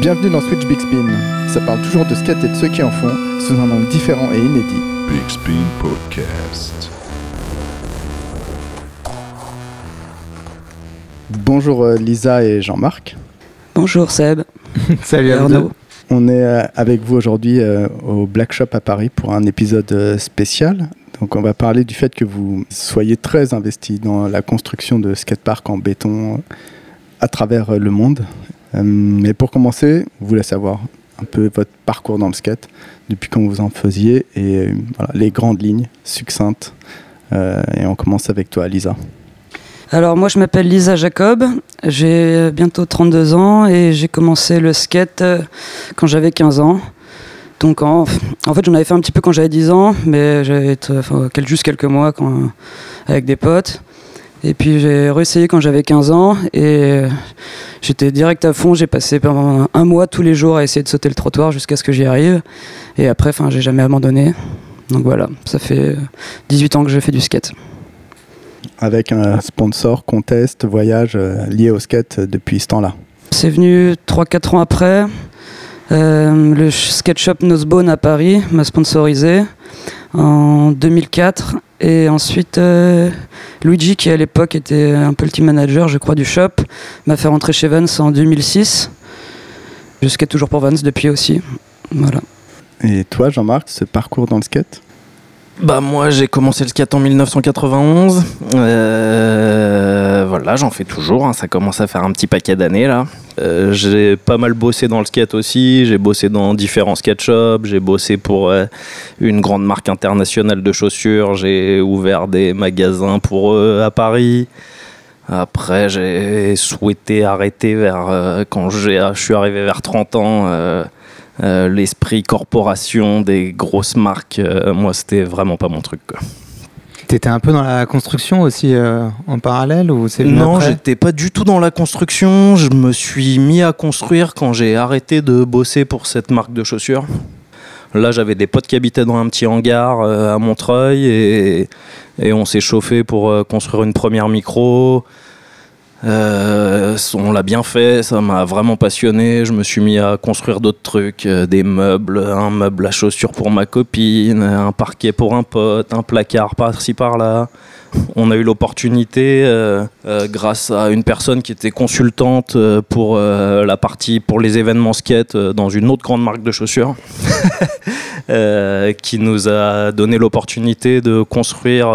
Bienvenue dans Switch Big Spin. Ça parle toujours de skate et de ceux qui en font, sous un angle différent et inédit. Big Spin Podcast. Bonjour euh, Lisa et Jean-Marc. Bonjour Seb. Salut Arnaud. On est euh, avec vous aujourd'hui euh, au Black Shop à Paris pour un épisode spécial. Donc on va parler du fait que vous soyez très investi dans la construction de skateparks en béton à travers le monde. Euh, Mais pour commencer, je voulais savoir un peu votre parcours dans le skate, depuis quand vous en faisiez et euh, les grandes lignes succinctes. Euh, et on commence avec toi Lisa. Alors moi je m'appelle Lisa Jacob, j'ai bientôt 32 ans et j'ai commencé le skate euh, quand j'avais 15 ans. Donc en, fait j'en avais fait un petit peu quand j'avais 10 ans, mais j'avais juste quelques mois avec des potes. Et puis j'ai réessayé quand j'avais 15 ans et euh, j'étais direct à fond. J'ai passé pendant un mois tous les jours à essayer de sauter le trottoir jusqu'à ce que j'y arrive. Et après, enfin, j'ai jamais abandonné. Donc voilà, ça fait 18 ans que je fais du skate. Avec un sponsor, contest, voyage euh, lié au skate euh, depuis ce temps-là. C'est venu 3-4 ans après. Euh, le ch- skate shop Nosebone à Paris m'a sponsorisé en 2004. Et ensuite, euh, Luigi, qui à l'époque était un peu le team manager, je crois, du shop, m'a fait rentrer chez Vans en 2006. Je skate toujours pour Vans depuis aussi. Voilà. Et toi, Jean-Marc, ce parcours dans le skate? Bah moi j'ai commencé le skate en 1991. Euh, voilà, j'en fais toujours. hein, ça commence à faire un petit paquet d'années là. Euh, j'ai pas mal bossé dans le skate aussi. J'ai bossé dans différents skate shops. J'ai bossé pour euh, une grande marque internationale de chaussures. J'ai ouvert des magasins pour eux à Paris. Après, j'ai souhaité arrêter vers quand je suis arrivé vers 30 ans. Euh, l'esprit corporation des grosses marques, euh, moi c'était vraiment pas mon truc. Quoi. T'étais un peu dans la construction aussi euh, en parallèle ou c'est Non, j'étais pas du tout dans la construction. Je me suis mis à construire quand j'ai arrêté de bosser pour cette marque de chaussures. Là, j'avais des potes qui habitaient dans un petit hangar euh, à Montreuil et, et on s'est chauffé pour euh, construire une première micro. Euh, on l'a bien fait, ça m'a vraiment passionné. Je me suis mis à construire d'autres trucs, euh, des meubles, un meuble à chaussures pour ma copine, un parquet pour un pote, un placard par-ci par-là. On a eu l'opportunité, euh, euh, grâce à une personne qui était consultante euh, pour la partie pour les événements skate dans une autre grande marque de chaussures, qui nous a donné l'opportunité de construire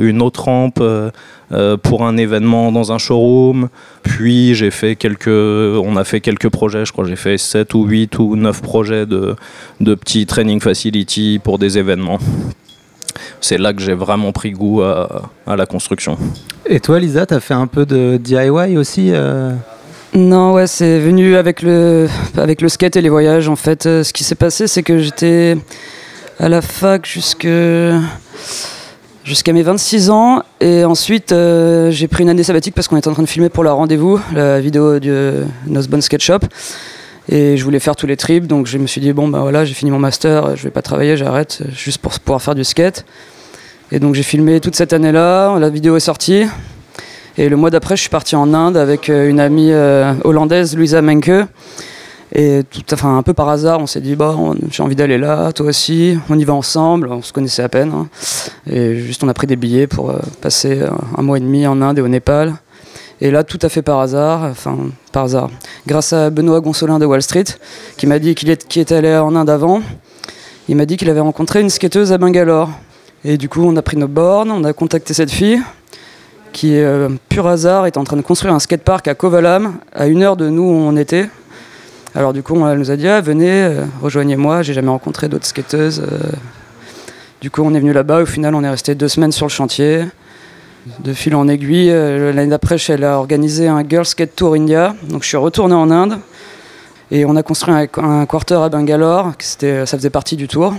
une autre rampe pour un événement dans un showroom. Puis j'ai fait quelques, on a fait quelques projets. Je crois j'ai fait 7 ou 8 ou 9 projets de, de petits training facility pour des événements. C'est là que j'ai vraiment pris goût à, à la construction. Et toi Lisa, t'as fait un peu de DIY aussi euh Non, ouais, c'est venu avec le, avec le skate et les voyages. En fait, Euh, ce qui s'est passé, c'est que j'étais à la fac jusque jusqu'à mes 26 ans et ensuite euh, j'ai pris une année sabbatique parce qu'on était en train de filmer pour la rendez-vous, la vidéo de Nosebone Skate Shop. Et je voulais faire tous les trips, donc je me suis dit, bon, bah voilà, j'ai fini mon master, je vais pas travailler, j'arrête, juste pour pouvoir faire du skate. Et donc j'ai filmé toute cette année-là, la vidéo est sortie. Et le mois d'après, je suis parti en Inde avec euh, une amie euh, hollandaise, Louisa Menke. Et tout, enfin, un peu par hasard, on s'est dit, bah, j'ai envie d'aller là, toi aussi, on y va ensemble, on se connaissait à peine. hein. Et juste, on a pris des billets pour euh, passer un mois et demi en Inde et au Népal. Et là, tout à fait par hasard, enfin, par hasard, grâce à Benoît Gonsolin de Wall Street, qui m'a dit qu'il était allé en Inde avant, il m'a dit qu'il avait rencontré une skateuse à Bangalore. Et du coup, on a pris nos bornes, on a contacté cette fille, qui, euh, pur hasard, est en train de construire un skatepark à Kovalam, à une heure de nous où on était. Alors du coup, elle nous a dit, ah, venez, euh, rejoignez-moi, j'ai jamais rencontré d'autres skateuses. euh. Du coup, on est venu là-bas, au final, on est resté deux semaines sur le chantier. De fil en aiguille, euh, l'année d'après, elle a organisé un Girl Skate Tour India. Donc je suis retourné en Inde. Et on a construit un, quarter à Bangalore, ça faisait partie du tour.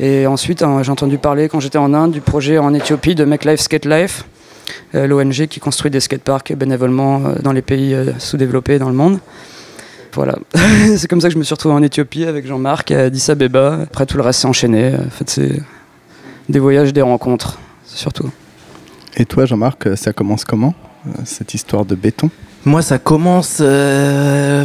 Et ensuite, hein, j'ai entendu parler quand j'étais en Inde du projet en Éthiopie de Make Life Skate Life, euh, l'ONG qui construit des skateparks bénévolement euh, dans les pays sous-développés dans le monde. Voilà, c'est comme ça que je me suis retrouvé en Éthiopie avec Jean-Marc à Addis Abeba. Après, tout le reste s'est enchaîné. En fait, c'est des voyages, des rencontres, surtout. Et toi, Jean-Marc, ça commence comment, euh, cette histoire de béton? Moi, ça commence. euh,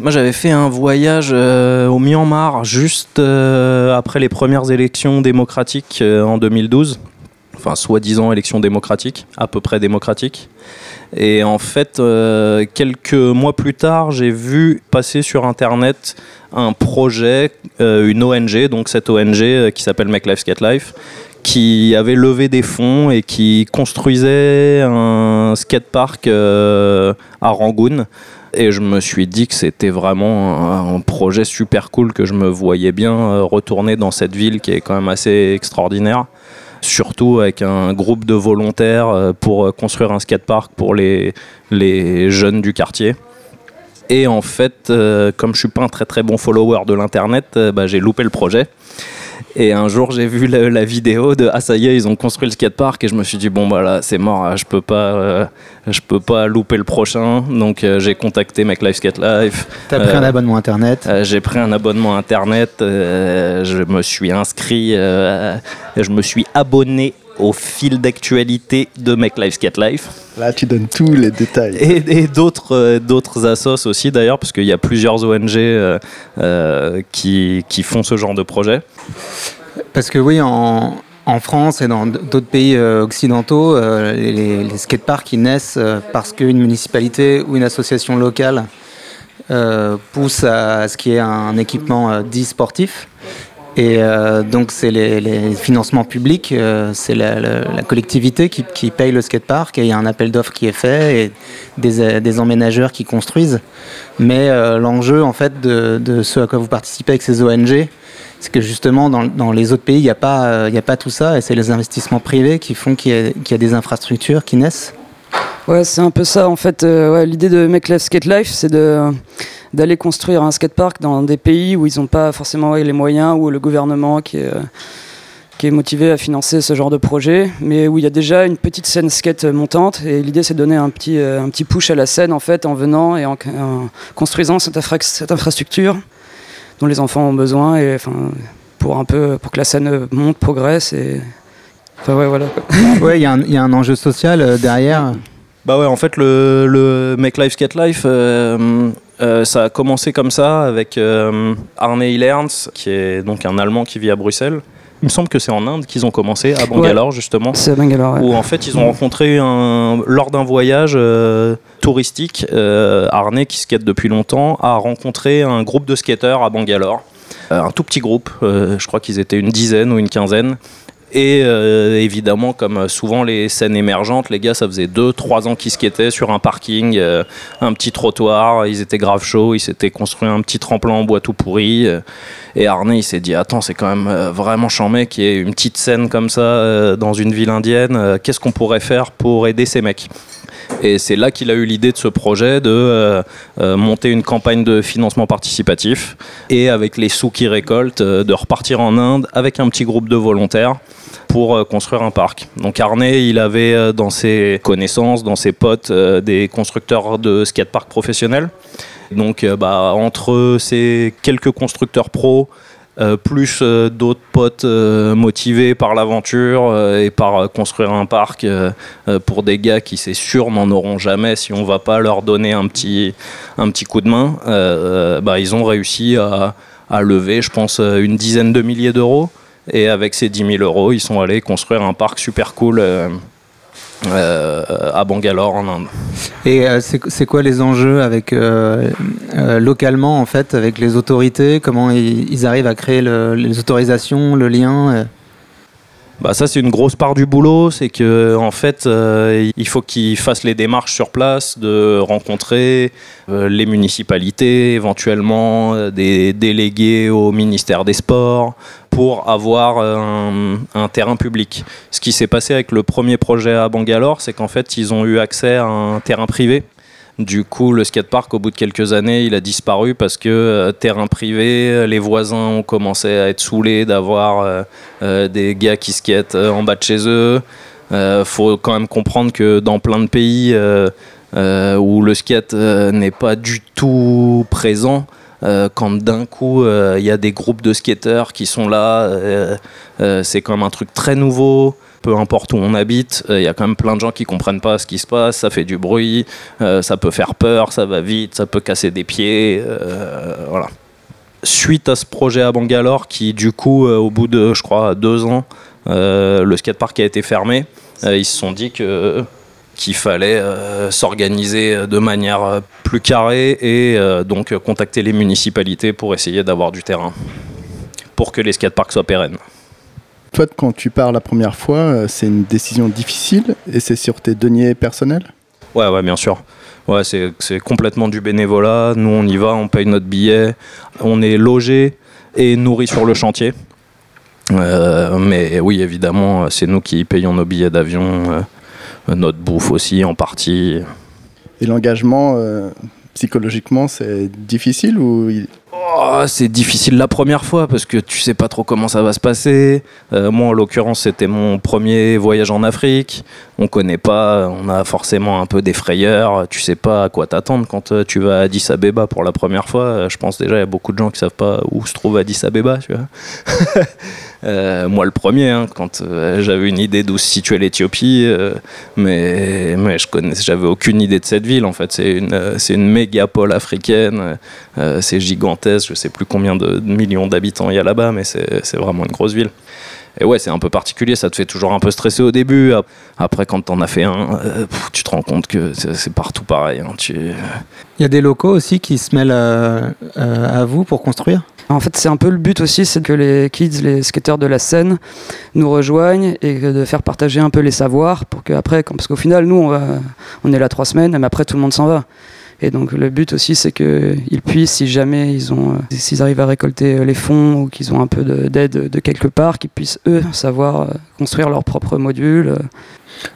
moi, j'avais fait un voyage euh, au Myanmar juste euh, après les premières élections démocratiques euh, en 2012. Enfin, soi-disant élections démocratiques, à peu près démocratiques. Et en fait, euh, quelques mois plus tard, j'ai vu passer sur Internet un projet, euh, une ONG, donc cette ONG euh, qui s'appelle Make Life Skate Life, qui avait levé des fonds et qui construisait un skatepark euh, à Rangoon. Et je me suis dit que c'était vraiment un, projet super cool, que je me voyais bien euh, retourner dans cette ville qui est quand même assez extraordinaire. Surtout avec un groupe de volontaires euh, pour euh, construire un skatepark pour les, les jeunes du quartier. Et en fait, comme je suis pas un très très bon follower de l'internet, bah, j'ai loupé le projet. Et un jour, j'ai vu la, la vidéo de Ah, ça y est, ils ont construit le skatepark. Et je me suis dit, bon, bah là, c'est mort, hein, je peux pas, euh, je peux pas louper le prochain. Donc, euh, j'ai contacté Make Life Skate Life. T'as pris Euh, un abonnement internet. Euh, j'ai pris un abonnement internet, euh, je me suis inscrit, euh, je me suis abonné au fil d'actualité de Make Life Skate Life Là, tu donnes tous les détails. et, et d'autres euh, d'autres assos aussi d'ailleurs parce qu'il y a plusieurs ONG euh, euh, qui, qui font ce genre de projet. Parce que oui, en, en France et dans d'autres pays euh, occidentaux, euh, les, les skateparks ils naissent euh, parce qu'une municipalité ou une association locale euh, pousse à ce qu'il y ait un équipement euh, dit sportif. Et euh, donc c'est les, financements publics, euh, c'est la, collectivité qui, paye le skatepark et il y a un appel d'offres qui est fait et des, euh, des emménageurs qui construisent. Mais l'enjeu en fait de, de ce à quoi vous participez avec ces ONG, c'est que justement dans, dans les autres pays il n'y a, pas, y a pas tout ça et c'est les investissements privés qui font qu'il y, a- des infrastructures qui naissent. Ouais, c'est un peu ça en fait. L'idée de Make Life Skate Life, c'est de d'aller construire un skatepark dans des pays où ils n'ont pas forcément les moyens, ou le gouvernement qui est, euh, qui est motivé à financer ce genre de projet, mais où il y a déjà une petite scène skate montante. Et l'idée, c'est de donner un petit, euh, un petit push à la scène en fait, en venant et en, en construisant cette, infra- cette infrastructure dont les enfants ont besoin, et enfin pour un peu pour que la scène monte, progresse et enfin ouais voilà. quoi. Ouais, il y, a un- il y a un enjeu social euh, derrière. Bah ouais, en fait, le, le Make Life Skate Life, euh, euh, ça a commencé comme ça avec euh, Arne Hillerns, qui est donc un Allemand qui vit à Bruxelles. Il me semble que c'est en Inde qu'ils ont commencé, à Bangalore justement. C'est à Bangalore. ouais. Où en fait ils ont rencontré un, lors d'un voyage euh, touristique, Arne qui skate depuis longtemps a rencontré un groupe de skateurs à Bangalore, un tout petit groupe, je crois qu'ils étaient une dizaine ou une quinzaine. Et euh, évidemment, comme souvent les scènes émergentes, les gars, ça faisait 2-3 ans qu'ils skataient sur un parking, euh, un petit trottoir, ils étaient grave chauds, ils s'étaient construit un petit tremplin en bois tout pourri. euh, et Arne, il s'est dit Attends, c'est quand même euh, vraiment chambé qu'il y ait une petite scène comme ça euh, dans une ville indienne. euh, Qu'est-ce qu'on pourrait faire pour aider ces mecs? Et c'est là qu'il a eu l'idée de ce projet de euh, euh, monter une campagne de financement participatif et avec les sous qu'il récolte, euh, de repartir en Inde avec un petit groupe de volontaires pour euh, construire un parc. Donc Arné, il avait euh, dans ses connaissances, dans ses potes, euh, des constructeurs de skateparks professionnels. Donc bah, entre ces quelques constructeurs pros, plus d'autres potes motivés par l'aventure et par construire un parc pour des gars qui c'est sûr n'en auront jamais si on va pas leur donner un petit, un petit coup de main, bah, ils ont réussi à, lever je pense une dizaine de milliers d'euros et avec ces 10 000 euros ils sont allés construire un parc super cool euh, euh, à Bangalore en Inde. Et euh, c'est quoi les enjeux avec localement en fait avec les autorités? Comment ils, arrivent à créer le- les autorisations, le lien Bah ça c'est une grosse part du boulot, c'est que en fait euh, il faut qu'ils fassent les démarches sur place, de rencontrer euh, les municipalités, éventuellement euh, des délégués au ministère des Sports pour avoir un terrain public. Ce qui s'est passé avec le premier projet à Bangalore, c'est qu'en fait ils ont eu accès à un terrain privé. Du coup, le skatepark, au bout de quelques années, il a disparu parce que euh, terrain privé, euh, les voisins ont commencé à être saoulés d'avoir euh, des gars qui skatent en bas de chez eux. Faut quand même comprendre que dans plein de pays où le skate n'est pas du tout présent, quand d'un coup il y a des groupes de skateurs qui sont là, c'est comme un truc très nouveau. Peu importe où on habite, il y a quand même plein de gens qui comprennent pas ce qui se passe, ça fait du bruit, ça peut faire peur, ça va vite, ça peut casser des pieds, voilà. Suite à ce projet à Bangalore, qui du coup, au bout de, je crois, deux ans, le skatepark a été fermé, ils se sont dit que qu'il fallait s'organiser de manière plus carrée et donc contacter les municipalités pour essayer d'avoir du terrain pour que les skateparks soient pérennes. Toi, quand tu pars la première fois, euh, c'est une décision difficile et c'est sur tes deniers personnels? Ouais, ouais, bien sûr. Ouais, c'est complètement du bénévolat. Nous, on y va, on paye notre billet, on est logé et nourri sur le chantier. Euh, mais oui, évidemment, c'est nous qui payons nos billets d'avion, euh, notre bouffe aussi en partie. Et l'engagement, psychologiquement, c'est difficile ou oh, C'est difficile la première fois parce que tu sais pas trop comment ça va se passer. Euh, moi, en l'occurrence, c'était mon premier voyage en Afrique. On connaît pas, on a forcément un peu des frayeurs. Tu sais pas à quoi t'attendre quand euh, tu vas à Addis Abeba pour la première fois. Euh, je pense déjà il y a beaucoup de gens qui savent pas où se trouve Addis Abeba, moi, le premier, hein, quand j'avais une idée d'où se situait l'Éthiopie, mais, mais je connais, j'avais aucune idée de cette ville. En fait, c'est une, c'est une mégapole africaine. c'est gigantesque. Je sais plus combien de millions d'habitants il y a là-bas, mais c'est, vraiment une grosse ville. Et ouais, c'est un peu particulier, ça te fait toujours un peu stresser au début. Après, quand t'en as fait un, tu te rends compte que c'est partout pareil. Hein. Tu... Il y a des locaux aussi qui se mêlent à vous pour construire? En fait, c'est un peu le but aussi, c'est que les kids, les skateurs de la scène, nous rejoignent et de faire partager un peu les savoirs pour qu'après, parce qu'au final, nous, on, va, on est là trois semaines, mais après, tout le monde s'en va. Et donc le but aussi, c'est qu'ils puissent, si jamais ils ont, euh, s'ils arrivent à récolter les fonds ou qu'ils ont un peu d'aide de, quelque part, qu'ils puissent eux savoir euh, construire leur propre module.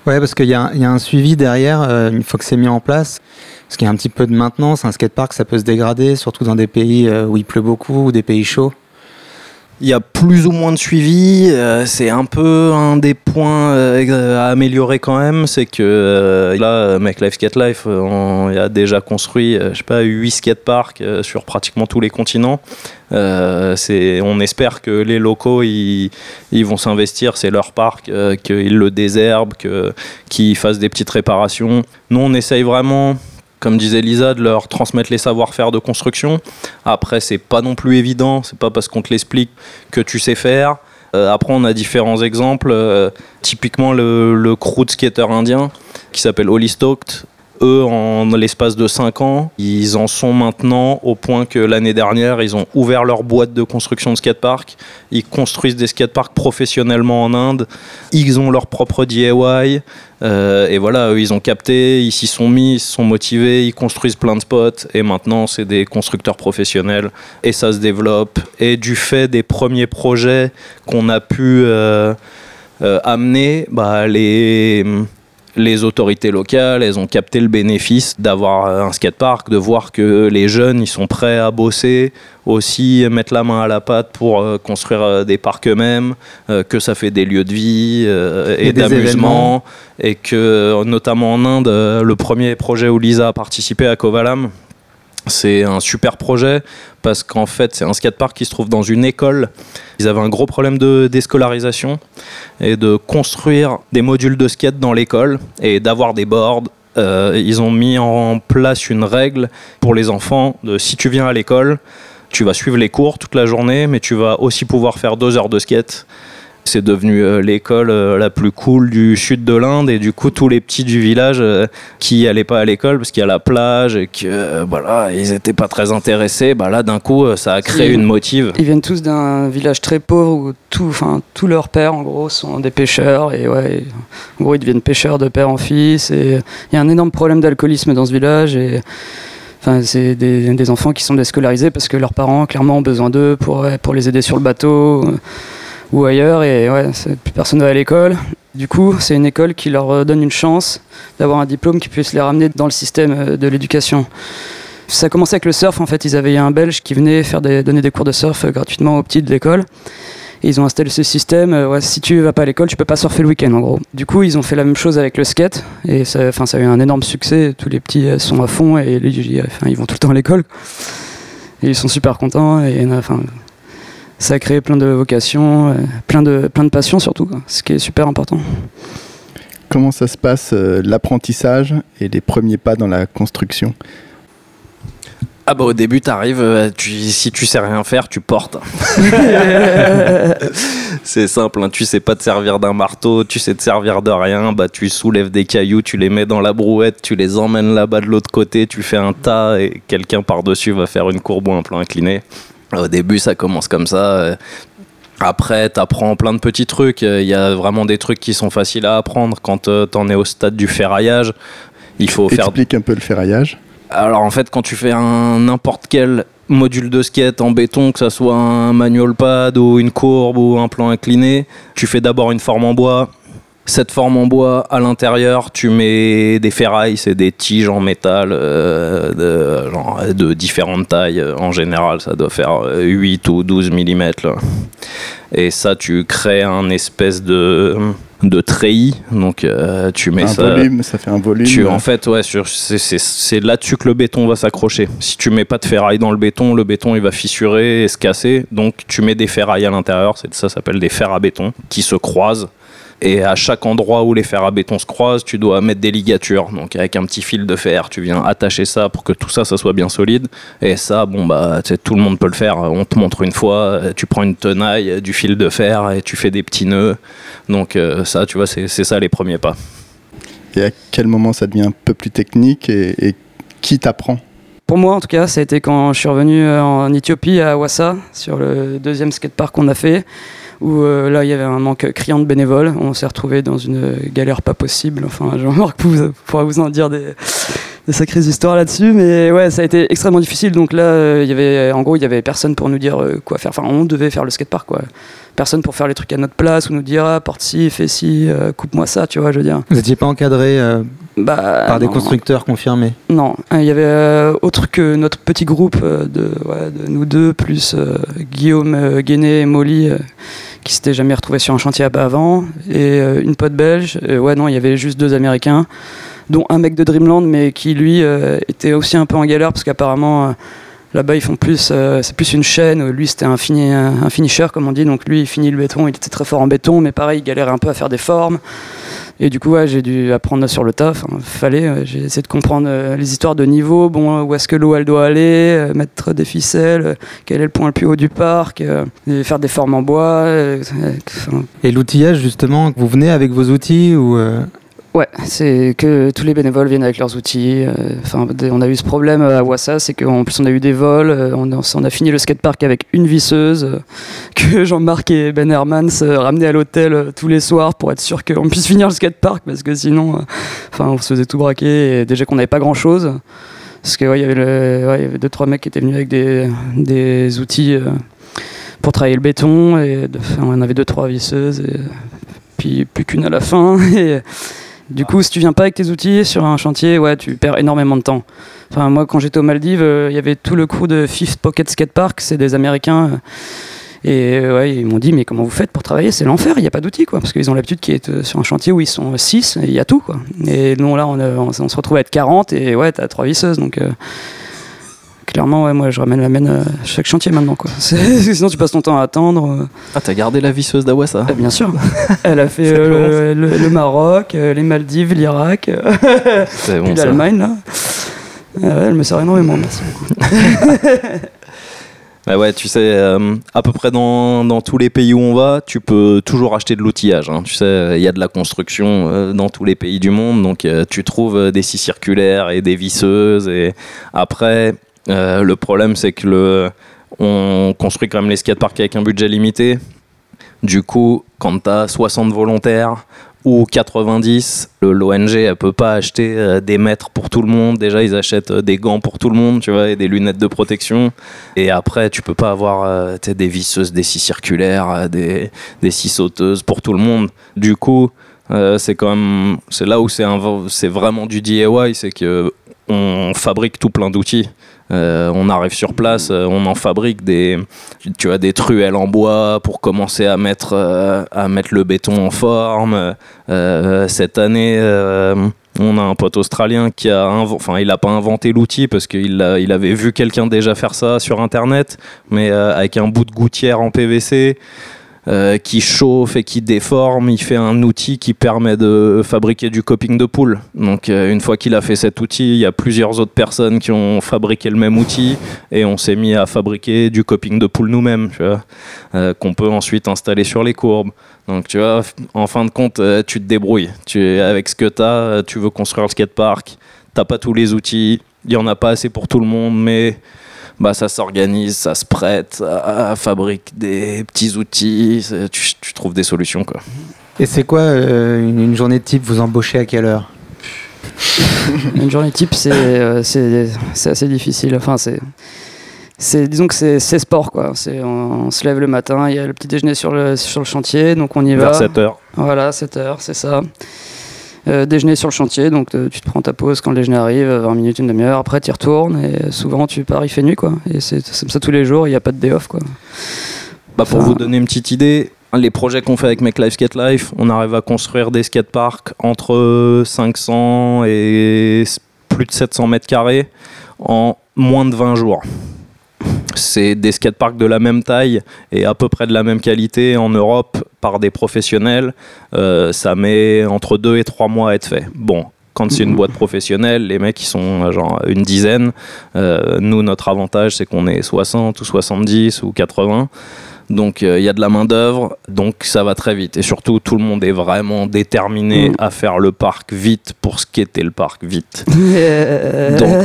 Ouais, parce qu'il y, a un suivi derrière, euh, une fois que c'est mis en place. Parce qu'il y a un petit peu de maintenance, un skatepark ça peut se dégrader, surtout dans des pays euh, où il pleut beaucoup ou des pays chauds. Il y a plus ou moins de suivi. Euh, c'est un peu un des points euh, à améliorer quand même. C'est que là, Make Life Skate Life, on a déjà construit, je sais pas, 8 skateparks sur pratiquement tous les continents. on espère que les locaux ils, vont s'investir, c'est leur parc, qu'ils le désherbent, qu'ils fassent des petites réparations. Nous, on essaye vraiment comme disait Lisa, de leur transmettre les savoir-faire de construction. Après, c'est pas non plus évident, c'est pas parce qu'on te l'explique que tu sais faire. Euh, après, on a différents exemples. Euh, typiquement, le, le, crew skater indien qui s'appelle Holly Stoked eux, en l'espace de 5 ans, ils en sont maintenant au point que l'année dernière, ils ont ouvert leur boîte de construction de skatepark. Ils construisent des skateparks professionnellement en Inde. Ils ont leur propre DIY. Euh, et voilà, eux, ils ont capté, ils s'y sont mis, ils se sont motivés, ils construisent plein de spots. Et maintenant, c'est des constructeurs professionnels. Et ça se développe. Et du fait des premiers projets qu'on a pu euh, euh, amener, bah, les les autorités locales, elles ont capté le bénéfice d'avoir un skatepark, de voir que les jeunes, ils sont prêts à bosser, aussi mettre la main à la pâte pour euh, construire euh, des parcs eux-mêmes, euh, que ça fait des lieux de vie et, d'amusement, et que notamment en Inde, le premier projet où Lisa a participé à Kovalam, c'est un super projet parce qu'en fait, c'est un skatepark qui se trouve dans une école. Ils avaient un gros problème de déscolarisation et de construire des modules de skate dans l'école et d'avoir des boards. Euh, ils ont mis en place une règle pour les enfants de si tu viens à l'école, tu vas suivre les cours toute la journée, mais tu vas aussi pouvoir faire deux heures de skate. C'est devenu euh, l'école euh, la plus cool du sud de l'Inde et du coup tous les petits du village euh, qui allaient pas à l'école parce qu'il y a la plage et que voilà ils étaient pas très intéressés, bah là d'un coup ça a créé une motive. Ils viennent tous d'un village très pauvre où tout, enfin tous leurs pères en gros sont des pêcheurs et ouais, en gros ils deviennent pêcheurs de père en fils et il y a un énorme problème d'alcoolisme dans ce village et Enfin, c'est des, des, enfants qui sont déscolarisés parce que leurs parents clairement ont besoin d'eux pour, pour les aider sur le bateau ou ailleurs et ouais, plus personne va à l'école. Du coup, c'est une école qui leur donne une chance d'avoir un diplôme qui puisse les ramener dans le système euh, de l'éducation. Ça a commencé avec le surf, en fait, ils avaient un Belge qui venait faire donner des cours de surf gratuitement aux petits de l'école. ils ont installé ce système, euh, si tu vas pas à l'école, tu peux pas surfer le week-end en gros. Du coup, ils ont fait la même chose avec le skate, et ça, ça a eu un énorme succès, tous les petits euh, sont à fond, et ils vont tout le temps à l'école. Ils sont super contents, et enfin, ça a créé plein de vocations, euh, plein de, plein de passions surtout, quoi, ce qui est super important. Comment ça se passe euh, l'apprentissage et les premiers pas dans la construction? Ah bah au début t'arrives, euh, tu, si tu sais rien faire, tu portes. c'est simple, hein, tu sais pas te servir d'un marteau, tu sais te servir de rien, bah tu soulèves des cailloux, tu les mets dans la brouette, tu les emmènes là-bas de l'autre côté, tu fais un tas et quelqu'un par-dessus va faire une courbe ou un plan incliné. Au début ça commence comme ça. euh, Après, t'apprends plein de petits trucs. Il y a vraiment des trucs qui sont faciles à apprendre quand euh, t'en es au stade du ferraillage. Il faut faire Explique un peu le ferraillage? alors en fait, quand tu fais un n'importe quel module de skate en béton, que ça soit un manual pad ou une courbe ou un plan incliné, tu fais d'abord une forme en bois. Cette forme en bois, à l'intérieur, tu mets des ferrailles, c'est des tiges en métal euh, de, genre, de différentes tailles. En général, ça doit faire euh, 8 ou 12 mm. Et ça, tu crées un espèce de, de treillis. Donc, euh, tu mets un ça. volume, ça fait un volume. Tu, en fait, ouais, sur- c'est- là-dessus que le béton va s'accrocher. Si tu mets pas de ferraille dans le béton, le béton il va fissurer et se casser. Donc tu mets des ferrailles à l'intérieur, c'est ça s'appelle des fers à béton qui se croisent. Et à chaque endroit où les fers à béton se croisent, tu dois mettre des ligatures. Donc avec un petit fil de fer, tu viens attacher ça pour que tout ça, ça soit bien solide. Et ça, bon bah, tout le monde peut le faire. On te montre une fois, tu prends une tenaille, du fil de fer et tu fais des petits nœuds. Donc euh, ça, tu vois, c'est ça les premiers pas. Et à quel moment ça devient un peu plus technique et, et qui t'apprend? Pour moi, en tout cas, ça a été quand je suis revenu euh, en Éthiopie, à Wassa, sur le deuxième skatepark qu'on a fait, où euh, là, il y avait un manque criant de bénévoles. On s'est retrouvé dans une galère pas possible. Enfin, Jean-Marc pourra vous en dire des, des sacrées histoires là-dessus. Mais ouais, ça a été extrêmement difficile. Donc là, euh, il y avait, en gros, il y avait personne pour nous dire euh, quoi faire. Enfin, on devait faire le skatepark, quoi. Personne pour faire les trucs à notre place ou nous dire ah, porte ci, fais ci, euh, coupe-moi ça, tu vois, je veux dire. Vous n'étiez pas encadré Bah, par des non. constructeurs confirmés? Non, il y avait autre que notre petit groupe de, ouais, de nous deux, plus Guillaume Guéné et Molly, qui jamais retrouvés sur un chantier avant, et euh, une pote belge. Euh, ouais, non, il y avait juste deux Américains, dont un mec de Dreamland, mais qui lui euh, était aussi un peu en galère, parce qu'apparemment. Là-bas, ils font plus, c'est plus une chaîne. Lui, c'était un, fini, un finisher, comme on dit. Donc lui, il finit le béton. Il était très fort en béton, mais pareil, il galérait un peu à faire des formes. Et du coup, j'ai dû apprendre sur le tas. Fallait. J'ai essayé de comprendre euh, les histoires de niveau. Bon, euh, où est-ce que l'eau elle doit aller euh, Mettre des ficelles. quel est le point le plus haut du parc Faire des formes en bois. Et l'outillage, justement, vous venez avec vos outils ou Ouais, c'est que tous les bénévoles viennent avec leurs outils. euh, Enfin, on a eu ce problème à Wassa, c'est qu'en plus on a eu des vols. euh, On a, fini le skatepark avec une visseuse euh, que Jean-Marc et Ben Hermans euh, ramenaient à l'hôtel euh, tous les soirs pour être sûr qu'on puisse finir le skatepark parce que sinon, euh, enfin, on se faisait tout braquer. Et déjà qu'on n'avait pas grand-chose. Parce que ouais, il y avait deux trois mecs qui étaient venus avec des, outils euh, pour travailler le béton et on avait deux trois visseuses et puis plus qu'une à la fin du coup, si tu viens pas avec tes outils sur un chantier, ouais, tu perds énormément de temps. Enfin, moi, quand j'étais aux Maldives, euh, il y avait tout le crew de Fifth Pocket Skate Park, c'est des Américains. euh, et euh, ouais, ils m'ont dit, mais comment vous faites pour travailler? C'est l'enfer, il n'y a pas d'outils, quoi. Parce qu'ils ont l'habitude qu'il y ait euh, sur un chantier où ils sont 6, et il y a tout, quoi. Et nous, là, on, se retrouve à être 40, et ouais, t'as trois visseuses, donc. Euh, Clairement, ouais, moi je ramène la mienne à chaque chantier maintenant. Quoi. Sinon, tu passes ton temps à attendre. euh. Ah, t'as gardé la visseuse d'Awassa Ah, bien sûr. Elle a fait euh, le, le Maroc, euh, les Maldives, l'Irak, euh, bon l'Allemagne. Là. Ah elle me sert énormément, merci beaucoup. Bah ouais, tu sais, euh, à peu près dans, dans tous les pays où on va, tu peux toujours acheter de l'outillage. hein. Tu sais, il y a de la construction euh, dans tous les pays du monde, donc euh, tu trouves euh, des scies circulaires et des visseuses. Et après, euh, le problème, c'est que le, on construit quand même les skateparks avec un budget limité. Du coup, quand tu as 60 volontaires ou 90, le- l'ONG elle peut pas acheter euh, des mètres pour tout le monde. Déjà, ils achètent euh, des gants pour tout le monde, tu vois, et des lunettes de protection. Et après, tu peux pas avoir des visseuses, des scies circulaires, des, des scies sauteuses pour tout le monde. Du coup, c'est là où c'est vraiment du DIY, c'est que on fabrique tout plein d'outils. Euh, on arrive sur place, euh, on en fabrique des, tu des truelles en bois pour commencer à mettre, euh, le béton en forme. Cette année, On a un pote australien qui a, enfin, il a pas inventé l'outil parce qu'il il avait vu quelqu'un déjà faire ça sur internet, mais avec un bout de gouttière en PVC euh, qui chauffe et qui déforme. Il fait un outil qui permet de fabriquer du coping de poule. Donc, euh, une fois qu'il a fait cet outil, il y a plusieurs autres personnes qui ont fabriqué le même outil et on s'est mis à fabriquer du coping de poule nous-mêmes, euh, qu'on peut ensuite installer sur les courbes. Donc, tu vois, en fin de compte, euh, tu te débrouilles. Tu, avec ce que tu as, tu veux construire le skatepark, t'as pas tous les outils, il y en a pas assez pour tout le monde, mais bah, ça s'organise, ça se prête, ça fabrique des petits outils, tu, tu trouves des solutions, quoi. Et c'est quoi euh, une, une journée de type Vous embauchez à quelle heure? Une journée type, c'est euh, c'est c'est assez difficile. Enfin, c'est. C'est, disons que c'est, sport quoi. C'est, on, on se lève le matin, il y a le petit déjeuner sur le, sur le chantier, donc on y va. Vers 7 heures. Voilà, 7 heures, c'est ça. Euh, déjeuner sur le chantier, donc euh, tu te prends ta pause quand le déjeuner arrive, 20 minutes, une demi-heure, après tu y retournes et souvent tu pars, il fait nuit quoi. Et c'est, comme ça tous les jours, il n'y a pas de day off quoi. Bah, pour Enfin- vous donner une petite idée, les projets qu'on fait avec Make Life Skate Life, on arrive à construire des skateparks entre 500 et plus de 700 mètres carrés en moins de 20 jours. C'est des skateparks de la même taille et à peu près de la même qualité en Europe par des professionnels. Euh, ça met entre 2 et 3 mois à être fait. Bon, quand c'est une boîte professionnelle, les mecs ils sont euh, genre une dizaine. Euh, nous, notre avantage, c'est qu'on est 60 ou 70 ou 80. Donc euh, il y a de la main d'œuvre, donc ça va très vite. Et surtout, tout le monde est vraiment déterminé Mm. à faire le parc vite pour ce qu'était le parc vite. Donc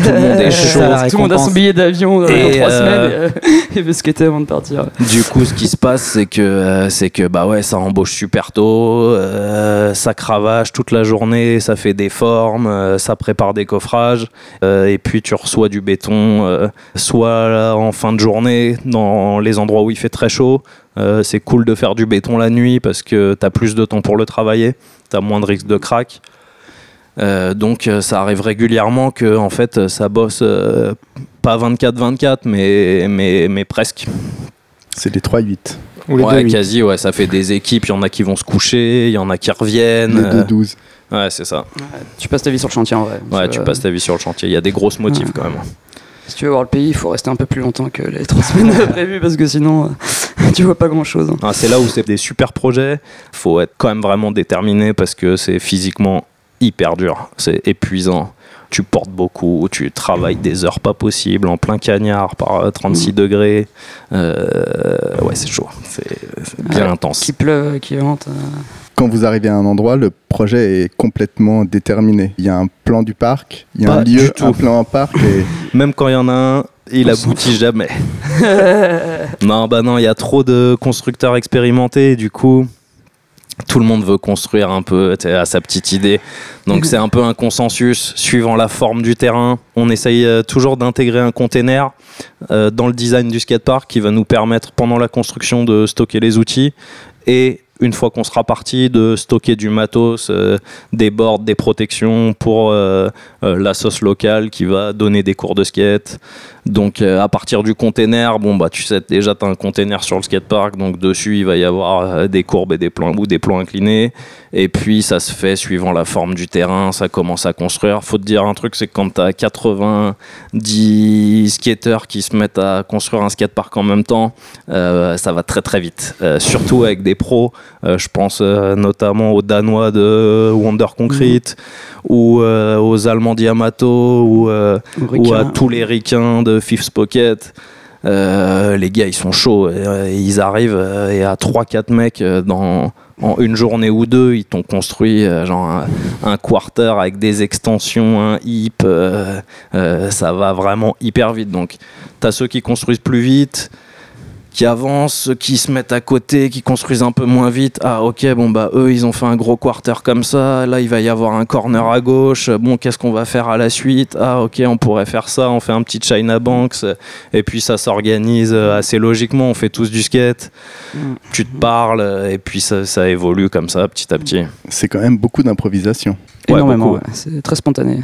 tout le monde est chaud. la Tout le monde a son billet d'avion euh, dans 3 euh, semaines et, euh, et veut skater avant de partir. Du coup, ce qui se passe, c'est que euh, c'est que bah ouais, ça embauche super tôt, euh, ça cravache toute la journée, ça fait des formes, euh, ça prépare des coffrages, euh, et puis tu reçois du béton, euh, soit là, en fin de journée dans les endroits où il fait très chaud. Euh, c'est cool de faire du béton la nuit parce que tu as plus de temps pour le travailler, tu as moins de risque de crack. Euh, donc euh, ça arrive régulièrement que en fait ça bosse euh, pas 24-24 mais, mais, mais presque. C'est les 3-8. Ou les Ouais, deux, huit. quasi, ouais, ça fait des équipes, il y en a qui vont se coucher, il y en a qui reviennent. Les euh, 2-12. ouais, c'est ça. Tu passes ta vie sur le chantier en vrai. Ouais, tu passes ta vie sur le chantier, il y a des grosses motifs Ouais. quand même. Si tu veux voir le pays, il faut rester un peu plus longtemps que les 3 semaines prévues parce que sinon euh, tu vois pas grand chose. Ah, c'est là où c'est des super projets, faut être quand même vraiment déterminé parce que c'est physiquement hyper dur, c'est épuisant. Tu portes beaucoup, tu travailles des heures pas possibles, en plein cagnard par euh, 36 degrés. Euh, ouais, c'est chaud, c'est bien intense. Qui pleuve, qui vente. euh. Quand vous arrivez à un endroit, le projet est complètement déterminé. Il y a un plan du parc, il y a Pas un lieu, tout. un plan en parc. Et Même quand il y en a un, il aboutit jamais. Non, bah non, il y a trop de constructeurs expérimentés, du coup, tout le monde veut construire un peu à sa petite idée. Donc c'est un peu un consensus suivant la forme du terrain. On essaye euh, toujours d'intégrer un container euh, dans le design du skatepark qui va nous permettre pendant la construction de stocker les outils et une fois qu'on sera parti, de stocker du matos, euh, des boards, des protections pour euh, euh, la sauce locale qui va donner des cours de skate. Donc euh, à partir du container, bon bah tu sais déjà tu as un container sur le skatepark, donc dessus il va y avoir euh, des courbes et des plans ou des plans inclinés. Et puis ça se fait suivant la forme du terrain, ça commence à construire. Faut te dire un truc, c'est que quand tu as 90 skateurs qui se mettent à construire un skatepark en même temps, euh, ça va très très vite. Euh, surtout avec des pros, je pense notamment aux Danois de Wonder Concrete ou euh, aux Allemands d'Yamato ou, ou à tous les ricains de Fifth Pocket. Euh, les gars, ils sont chauds. euh, ils arrivent euh, et à 3-4 mecs dans, en une journée ou deux, ils t'ont construit un, quarter avec des extensions, un hip. ça va vraiment hyper vite. Donc, t'as ceux qui construisent plus vite qui avancent, ceux qui se mettent à côté, qui construisent un peu moins vite. Ah ok, bon bah eux ils ont fait un gros quarter comme ça, là il va y avoir un corner à gauche, bon qu'est-ce qu'on va faire à la suite? Ah ok, on pourrait faire ça, on fait un petit China Banks, et puis ça s'organise assez logiquement, on fait tous du skate, Mm. tu te parles, et puis ça, ça évolue comme ça petit à petit. c'est quand même beaucoup d'improvisation. Ouais, Énormément, ouais. c'est très spontané.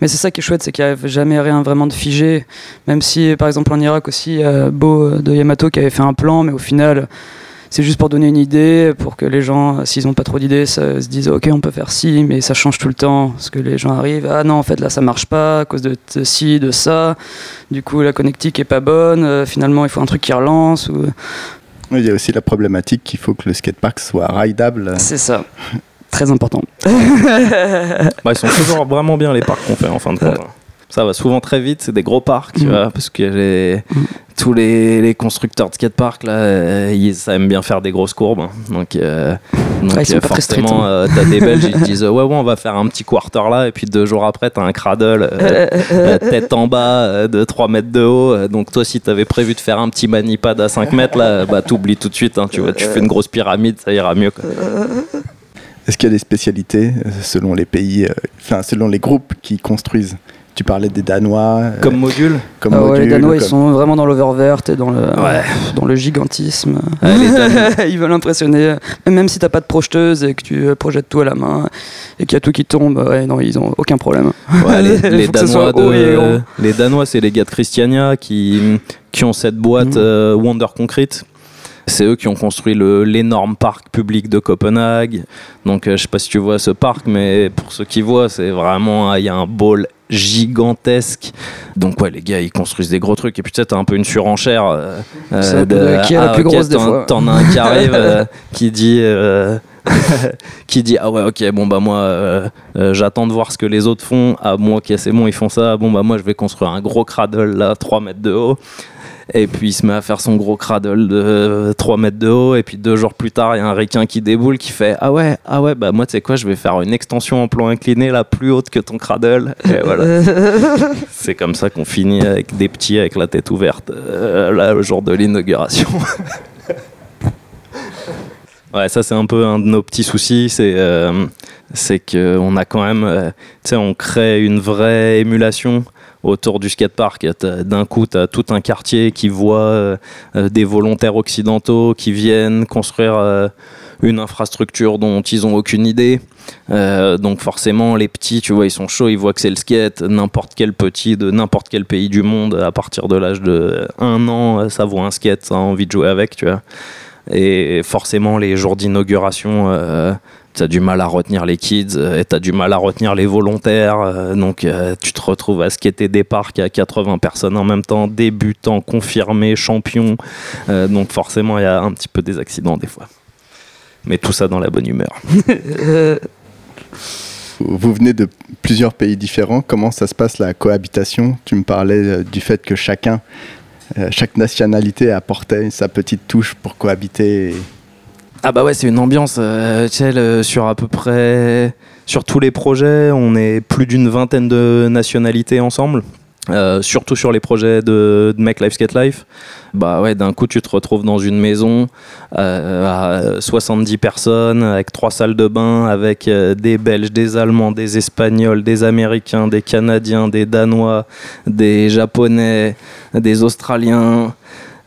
Mais c'est ça qui est chouette, c'est qu'il n'y a jamais rien vraiment de figé. Même si, par exemple, en Irak aussi, il y a Beau de Yamato qui avait fait un plan, mais au final, c'est juste pour donner une idée, pour que les gens, s'ils n'ont pas trop d'idées, se se disent ok, on peut faire ci, mais ça change tout le temps. Parce que les gens arrivent, ah non, en fait là ça marche pas à cause de, de ci, de ça. Du coup, la connectique est pas bonne. euh, finalement, il faut un truc qui relance. Ou... Il y a aussi la problématique qu'il faut que le skatepark soit rideable. C'est ça. Très important. Bah, ils sont toujours vraiment bien les parcs qu'on fait en fin de compte. hein. Ça va souvent très vite, c'est des gros parcs, tu Mm. vois, parce que les, tous les, les constructeurs de skateparks, là, euh, ils ça aiment bien faire des grosses courbes. hein. Donc, euh, donc euh, forcément, euh, t'as des Belges, ils te disent, ouais, ouais, on va faire un petit quarter là, et puis deux jours après, t'as un cradle, euh, tête en bas, de 3 mètres de haut. Donc, toi, si t'avais prévu de faire un petit manipad à 5 mètres, là, bah, t'oublies tout de suite, hein, tu vois, tu fais une grosse pyramide, ça ira mieux. quoi. Est-ce qu'il y a des spécialités euh, selon les pays, euh, enfin selon les groupes qui construisent? Tu parlais des Danois. euh, Comme module, comme Ah ouais, les Danois, ils comme- sont vraiment dans l'oververt et dans le, Ouais. dans le gigantisme. Ils veulent impressionner. Même si t'as pas de projeteuse et que tu projettes tout à la main et qu'il y a tout qui tombe, ouais, non, ils ont aucun problème. Ouais, les, Danois, de- les Danois, c'est les gars de Christiania qui, qui ont cette boîte euh, Wonder Concrete. C'est eux qui ont construit le- l'énorme parc public de Copenhague. Donc, euh, je sais pas si tu vois ce parc, mais pour ceux qui voient, c'est vraiment, il y a un ball gigantesque. Donc, ouais, les gars, ils construisent des gros trucs. Et puis, tu sais, t'as un peu une surenchère. euh, euh, de qui est la plus ok, grosse des fois. T'en as un qui arrive qui dit. qui dit ah ouais ok bon bah moi j'attends de voir ce que les autres font ah bon ok c'est bon ils font ça bon bah moi je vais construire un gros cradle là 3 mètres de haut et puis il se met à faire son gros cradle de euh, 3 mètres de haut. Et puis deux jours plus tard il y a un requin qui déboule qui fait ah ouais ah ouais bah moi tu sais quoi je vais faire une extension en plan incliné là plus haute que ton cradle. Et voilà. C'est comme ça qu'on finit avec des petits avec la tête ouverte. Euh, là le jour de l'inauguration. Ouais, ça c'est un peu un de nos petits soucis, c'est euh, c'est que on a quand même, euh, tu sais, on crée une vraie émulation autour du skatepark. D'un coup, tu as tout un quartier qui voit euh, euh, des volontaires occidentaux qui viennent construire euh, une infrastructure dont ils ont aucune idée. Donc forcément, les petits, tu vois, ils sont chauds, ils voient que c'est le skate. N'importe quel petit de n'importe quel pays du monde, à partir de l'âge de 1 an, ça voit un skate, ça a envie de jouer avec, tu vois. Et forcément, les jours d'inauguration, euh, tu as du mal à retenir les kids euh, et tu as du mal à retenir les volontaires. euh, donc, euh, tu te retrouves à skater des parcs à 80 personnes en même temps, débutants, confirmés, champions. Euh, donc, forcément, il y a un petit peu des accidents des fois. Mais tout ça dans la bonne humeur. Vous venez de plusieurs pays différents. Comment ça se passe la cohabitation? Tu me parlais du fait que chacun, chaque nationalité apportait sa petite touche pour cohabiter. et- Ah bah ouais, c'est une ambiance. euh, le- sur à peu près sur tous les projets, on est plus d'une vingtaine de nationalités ensemble. Euh, surtout sur les projets de, Make Life Skate Life, bah ouais, d'un coup tu te retrouves dans une maison euh, à 70 personnes, avec trois salles de bain, avec euh, des Belges, des Allemands, des Espagnols, des Américains, des Canadiens, des Danois, des Japonais, des Australiens.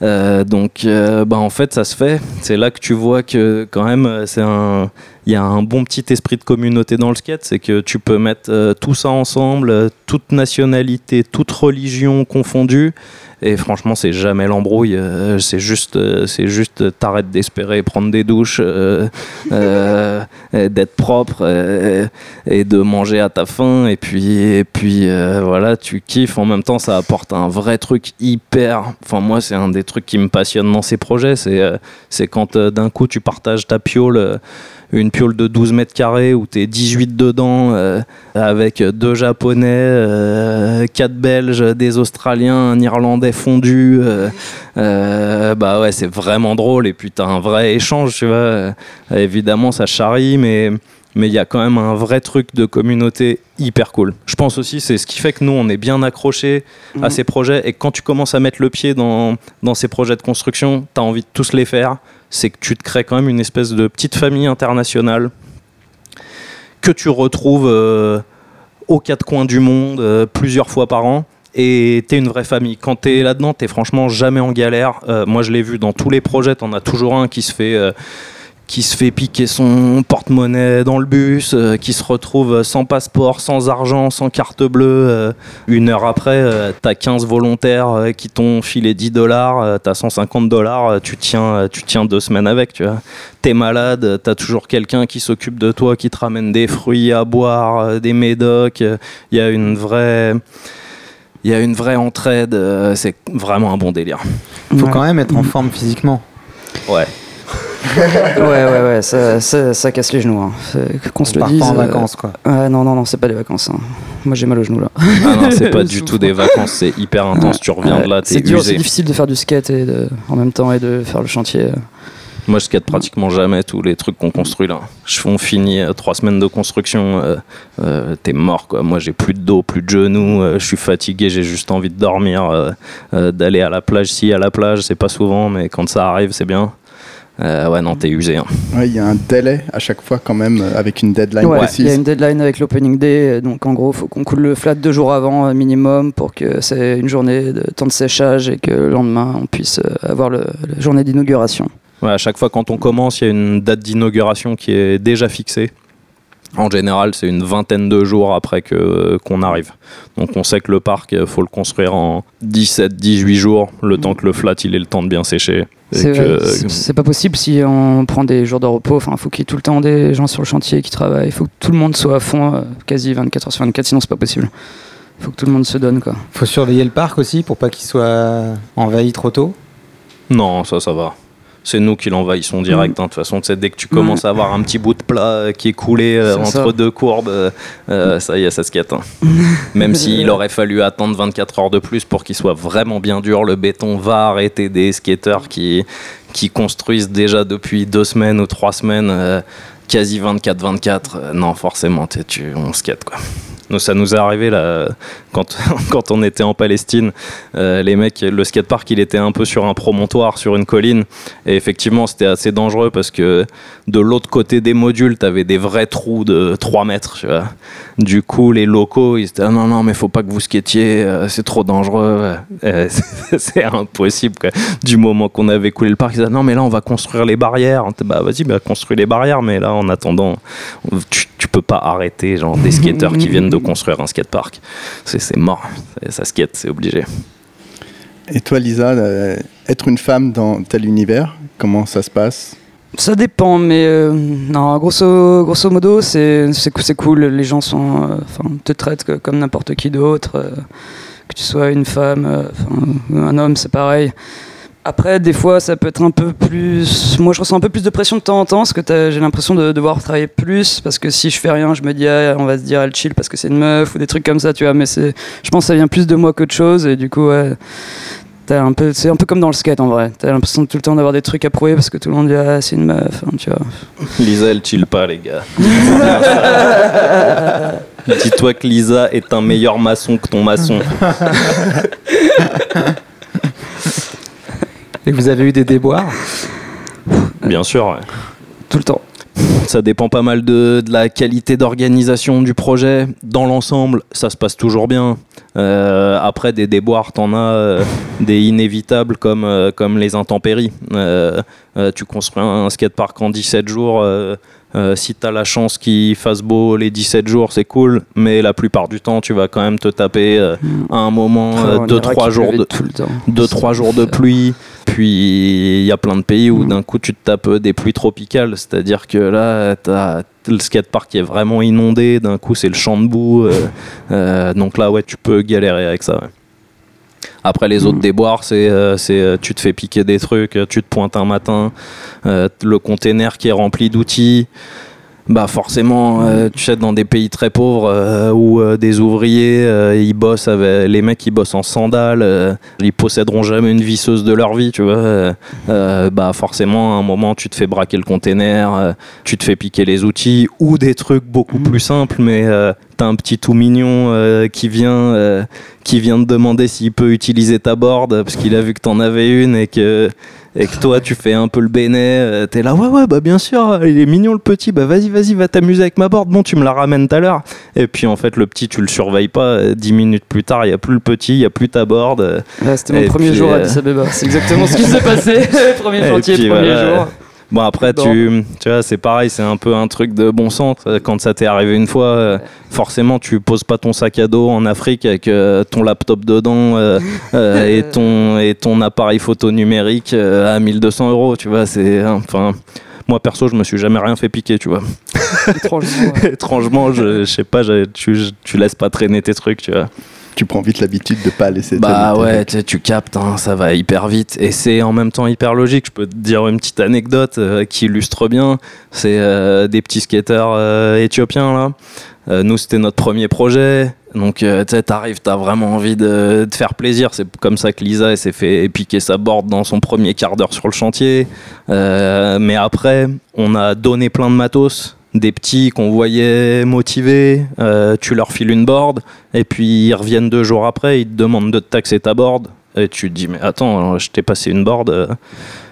Euh, donc, euh, bah, en fait, ça se fait. C'est là que tu vois que quand même, euh, c'est un, il y a un bon petit esprit de communauté dans le skate. C'est que tu peux mettre euh, tout ça ensemble, euh, toute nationalité, toute religion confondue. Et franchement, c'est jamais l'embrouille. euh, c'est juste, c'est juste, t'arrêtes d'espérer prendre des douches, d'être propre et de manger à ta faim. Et puis, et puis voilà, tu kiffes. En même temps, ça apporte un vrai truc hyper. Enfin, moi, c'est un des trucs qui me passionne dans ces projets. C'est, c'est quand d'un coup tu partages ta piole. Une piole de 12 mètres carrés où t'es 18 dedans euh, avec deux japonais, euh, quatre belges, des australiens, un irlandais fondu. euh, bah ouais, c'est vraiment drôle et puis t'as un vrai échange, tu vois. Évidemment, ça charrie, mais mais il y a quand même un vrai truc de communauté hyper cool. Je pense aussi c'est ce qui fait que nous on est bien accrochés à Mhm. ces projets et quand tu commences à mettre le pied dans, dans ces projets de construction, tu as envie de tous les faire, c'est que tu te crées quand même une espèce de petite famille internationale que tu retrouves euh, aux quatre coins du monde euh, plusieurs fois par an. Et t'es une vraie famille. Quand t'es là-dedans, t'es franchement jamais en galère. Euh, moi, je l'ai vu dans tous les projets. T'en as toujours un qui se fait, qui se fait piquer son porte-monnaie dans le bus, euh, qui se retrouve sans passeport, sans argent, sans carte bleue. euh, une heure après, euh, t'as 15 volontaires euh, qui t'ont filé 10 dollars, euh, t'as 150 dollars, tu tiens, tu tiens deux semaines avec, tu vois. T'es malade, t'as toujours quelqu'un qui s'occupe de toi, qui te ramène des fruits à boire, euh, des médocs. Il y a une vraie... Il y a une vraie entraide, euh, c'est vraiment un bon délire. Faut Ouais. quand même être en forme physiquement. Ouais. Ouais, ouais, ouais, ça, ça, ça casse les genoux. hein. Qu'on se On le part dise. pas en euh, vacances, quoi. non, non, non, c'est pas des vacances. hein. Moi, j'ai mal aux genoux là. Ah non, c'est pas du tout des vacances, c'est hyper intense. Tu reviens Ouais, de là, t'es C'est dur, c'est usé. difficile de faire du skate et de, en même temps et de faire le chantier. Moi, je skate pratiquement jamais tous les trucs qu'on construit là. Je on finit euh, trois semaines de construction, euh, euh, t'es mort quoi. Moi, j'ai plus de dos, plus de genoux, euh, je suis fatigué, j'ai juste envie de dormir, euh, euh, d'aller à la plage. Si à la plage, c'est pas souvent, mais quand ça arrive, c'est bien. Euh, ouais, non, t'es usé. hein. Ouais, Il y a un délai à chaque fois quand même euh, avec une deadline Ouais, il y a une deadline avec l'opening day, donc en gros, faut qu'on coule le flat deux jours avant euh, minimum pour que c'est une journée de temps de séchage et que le lendemain on puisse avoir le, la journée d'inauguration. Ouais, à chaque fois quand on commence, il y a une date d'inauguration qui est déjà fixée. En général, c'est une vingtaine de jours après que qu'on arrive. Donc on sait que le parc, il faut le construire en 17-18 jours, le temps que le flat il ait le temps de bien sécher. Et C'est que- c'est- c'est pas possible si on prend des jours de repos. Enfin, faut qu'il y ait tout le temps des gens sur le chantier qui travaillent. Il faut que tout le monde soit à fond, euh, quasi 24 heures sur 24, sinon c'est pas possible. Il faut que tout le monde se donne quoi. Faut surveiller le parc aussi pour pas qu'il soit envahi trop tôt? Non, ça, ça va. C'est nous qui l'envahissons direct. hein. De toute façon, dès que tu commences à avoir un petit bout de plat euh, qui est coulé euh, entre ça. deux courbes, euh, ça y est, ça se quête. hein. Même s'il aurait fallu attendre 24 heures de plus pour qu'il soit vraiment bien dur, le béton va arrêter des skateurs qui, qui construisent déjà depuis deux semaines ou trois semaines, euh, quasi 24-24. Euh, non, forcément, tu, on skate quoi. Nous, ça nous est arrivé là, quand, on était en Palestine. Euh, les mecs, le skatepark, il était un peu sur un promontoire, sur une colline. Et effectivement, c'était assez dangereux parce que de l'autre côté des modules, t'avais des vrais trous de 3 mètres. Du coup, les locaux, ils étaient ah, non, non, mais faut pas que vous skatiez, euh, c'est trop dangereux. Euh, c'est- impossible. Du moment qu'on avait coulé le parc, ils disaient non, mais là, on va construire les barrières. Bah, vas-y, bah, construis les barrières, mais là, en attendant, tu, tu peux pas arrêter genre, des skateurs qui viennent de construire un skatepark. C'est c'est mort. Ça- skate, c'est obligé. Et toi, Lisa, euh, être une femme dans tel univers, comment ça se passe? Ça dépend, mais euh, non, grosso, grosso modo, c'est cool. Les gens sont, euh, enfin, te traitent que- comme n'importe qui d'autre. euh, que tu sois une femme, euh, un homme, c'est pareil. Après, des fois, ça peut être un peu plus. Moi, je ressens un peu plus de pression de temps en temps, parce que j'ai l'impression de devoir travailler plus. Parce que si je fais rien, je me dis, ah, on va se dire, elle chill parce que c'est une meuf, ou des trucs comme ça, tu vois. Mais c'est, je pense que ça vient plus de moi qu'autre chose, et du coup, ouais. T'as un peu, c'est un peu comme dans le skate en vrai. T'as l'impression tout le temps d'avoir des trucs à prouver parce que tout le monde dit ah c'est une meuf, hein, tu vois. Lisa, elle chill pas, les gars. Dis-toi que Lisa est un meilleur maçon que ton maçon. Et vous avez eu des déboires Bien sûr, ouais. Tout le temps. Ça dépend pas mal de, de la qualité d'organisation du projet. Dans l'ensemble, ça se passe toujours bien. Euh, après, des déboires, t'en as euh, des inévitables comme, euh, comme les intempéries. Tu construis un, un skatepark en 17 jours. Euh, euh, si t'as la chance qu'il fasse beau les 17 jours, c'est cool. Mais la plupart du temps, tu vas quand même te taper euh, à un moment Oh, en 2-3 Irak, il jours de, tout le temps. deux trois jours de pluie puis il y a plein de pays où Mm. d'un coup tu te tapes des pluies tropicales c'est à dire que là t'as le skatepark qui est vraiment inondé d'un coup c'est le champ de boue euh, euh, donc là ouais tu peux galérer avec ça ouais. Après les autres Mm. déboires, c'est euh, c'est, euh, tu te fais piquer des trucs, euh, tu te pointes un matin, euh, le container qui est rempli d'outils. Bah forcément, euh, tu sais, dans des pays très pauvres euh, où euh, des ouvriers, ils bossent avec les mecs, ils bossent en sandales, ils posséderont jamais une visseuse de leur vie, tu vois. bah forcément, à un moment, tu te fais braquer le container, tu te fais piquer les outils ou des trucs beaucoup plus simples, mais t'as un petit tout mignon qui vient, qui vient te demander s'il peut utiliser ta board parce qu'il a vu que t'en avais une et que et que toi tu fais un peu le bénet, euh, t'es là ouais ouais bah bien sûr, il est mignon le petit, bah vas-y vas-y va t'amuser avec ma board, bon tu me la ramènes tout à l'heure. Et puis en fait le petit tu le surveilles pas, euh, dix minutes plus tard il y a plus le petit, il y a plus ta board. Ouais, c'était mon premier puis, jour à euh, Addis Abeba. C'est exactement ce qui s'est passé. premier chantier, puis, premier voilà. jour. Bon après tu, tu vois c'est pareil c'est un peu un truc de bon sens quand ça t'est arrivé une fois euh, forcément tu poses pas ton sac à dos en Afrique avec euh, ton laptop dedans euh, et ton et ton appareil photo numérique à 1200 euros tu vois c'est enfin moi perso je me suis jamais rien fait piquer tu vois. Étrangement, ouais. étrangement je, je sais pas tu, tu laisses pas traîner tes trucs tu vois Tu prends vite l'habitude de pas laisser bah ouais, tu, captes, hein, ça va hyper vite. Et c'est en même temps hyper logique. Je peux te dire une petite anecdote euh, qui illustre bien. C'est euh, des petits skateurs euh, éthiopiens là. Nous, c'était notre premier projet. Donc, tu sais, t'arrives, t'as vraiment envie de, de faire plaisir. C'est comme ça que Lisa, s'est fait piquer sa board dans son premier quart d'heure sur le chantier. Mais après, on a donné plein de matos. Des petits qu'on voyait motivés, euh, tu leur files une board, et puis ils reviennent deux jours après, ils te demandent de te taxer ta board, et tu te dis, mais attends, je t'ai passé une board euh,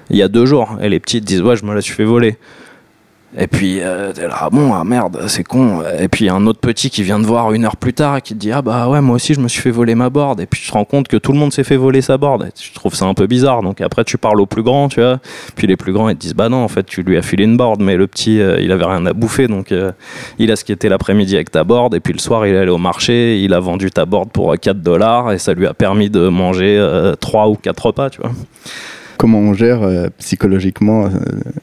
il y a deux jours, et les petits te disent, ouais, je me la suis fait voler. Et puis, euh, là, ah bon, ah merde, c'est con. Et puis, un autre petit qui vient te voir une heure plus tard et qui te dit, ah bah ouais, moi aussi, je me suis fait voler ma board. Et puis, tu te rends compte que tout le monde s'est fait voler sa board. Et tu trouves ça un peu bizarre. Donc, après, tu parles aux plus grands, tu vois. Puis, les plus grands, ils te disent, bah non, en fait, tu lui as filé une board, mais le petit, euh, il avait rien à bouffer. Donc, euh, il a skaté l'après-midi avec ta board. Et puis, le soir, il est allé au marché, il a vendu ta board pour euh, 4 dollars. Et ça lui a permis de manger euh, 3 ou 4 repas, tu vois. Comment on gère euh, psychologiquement euh,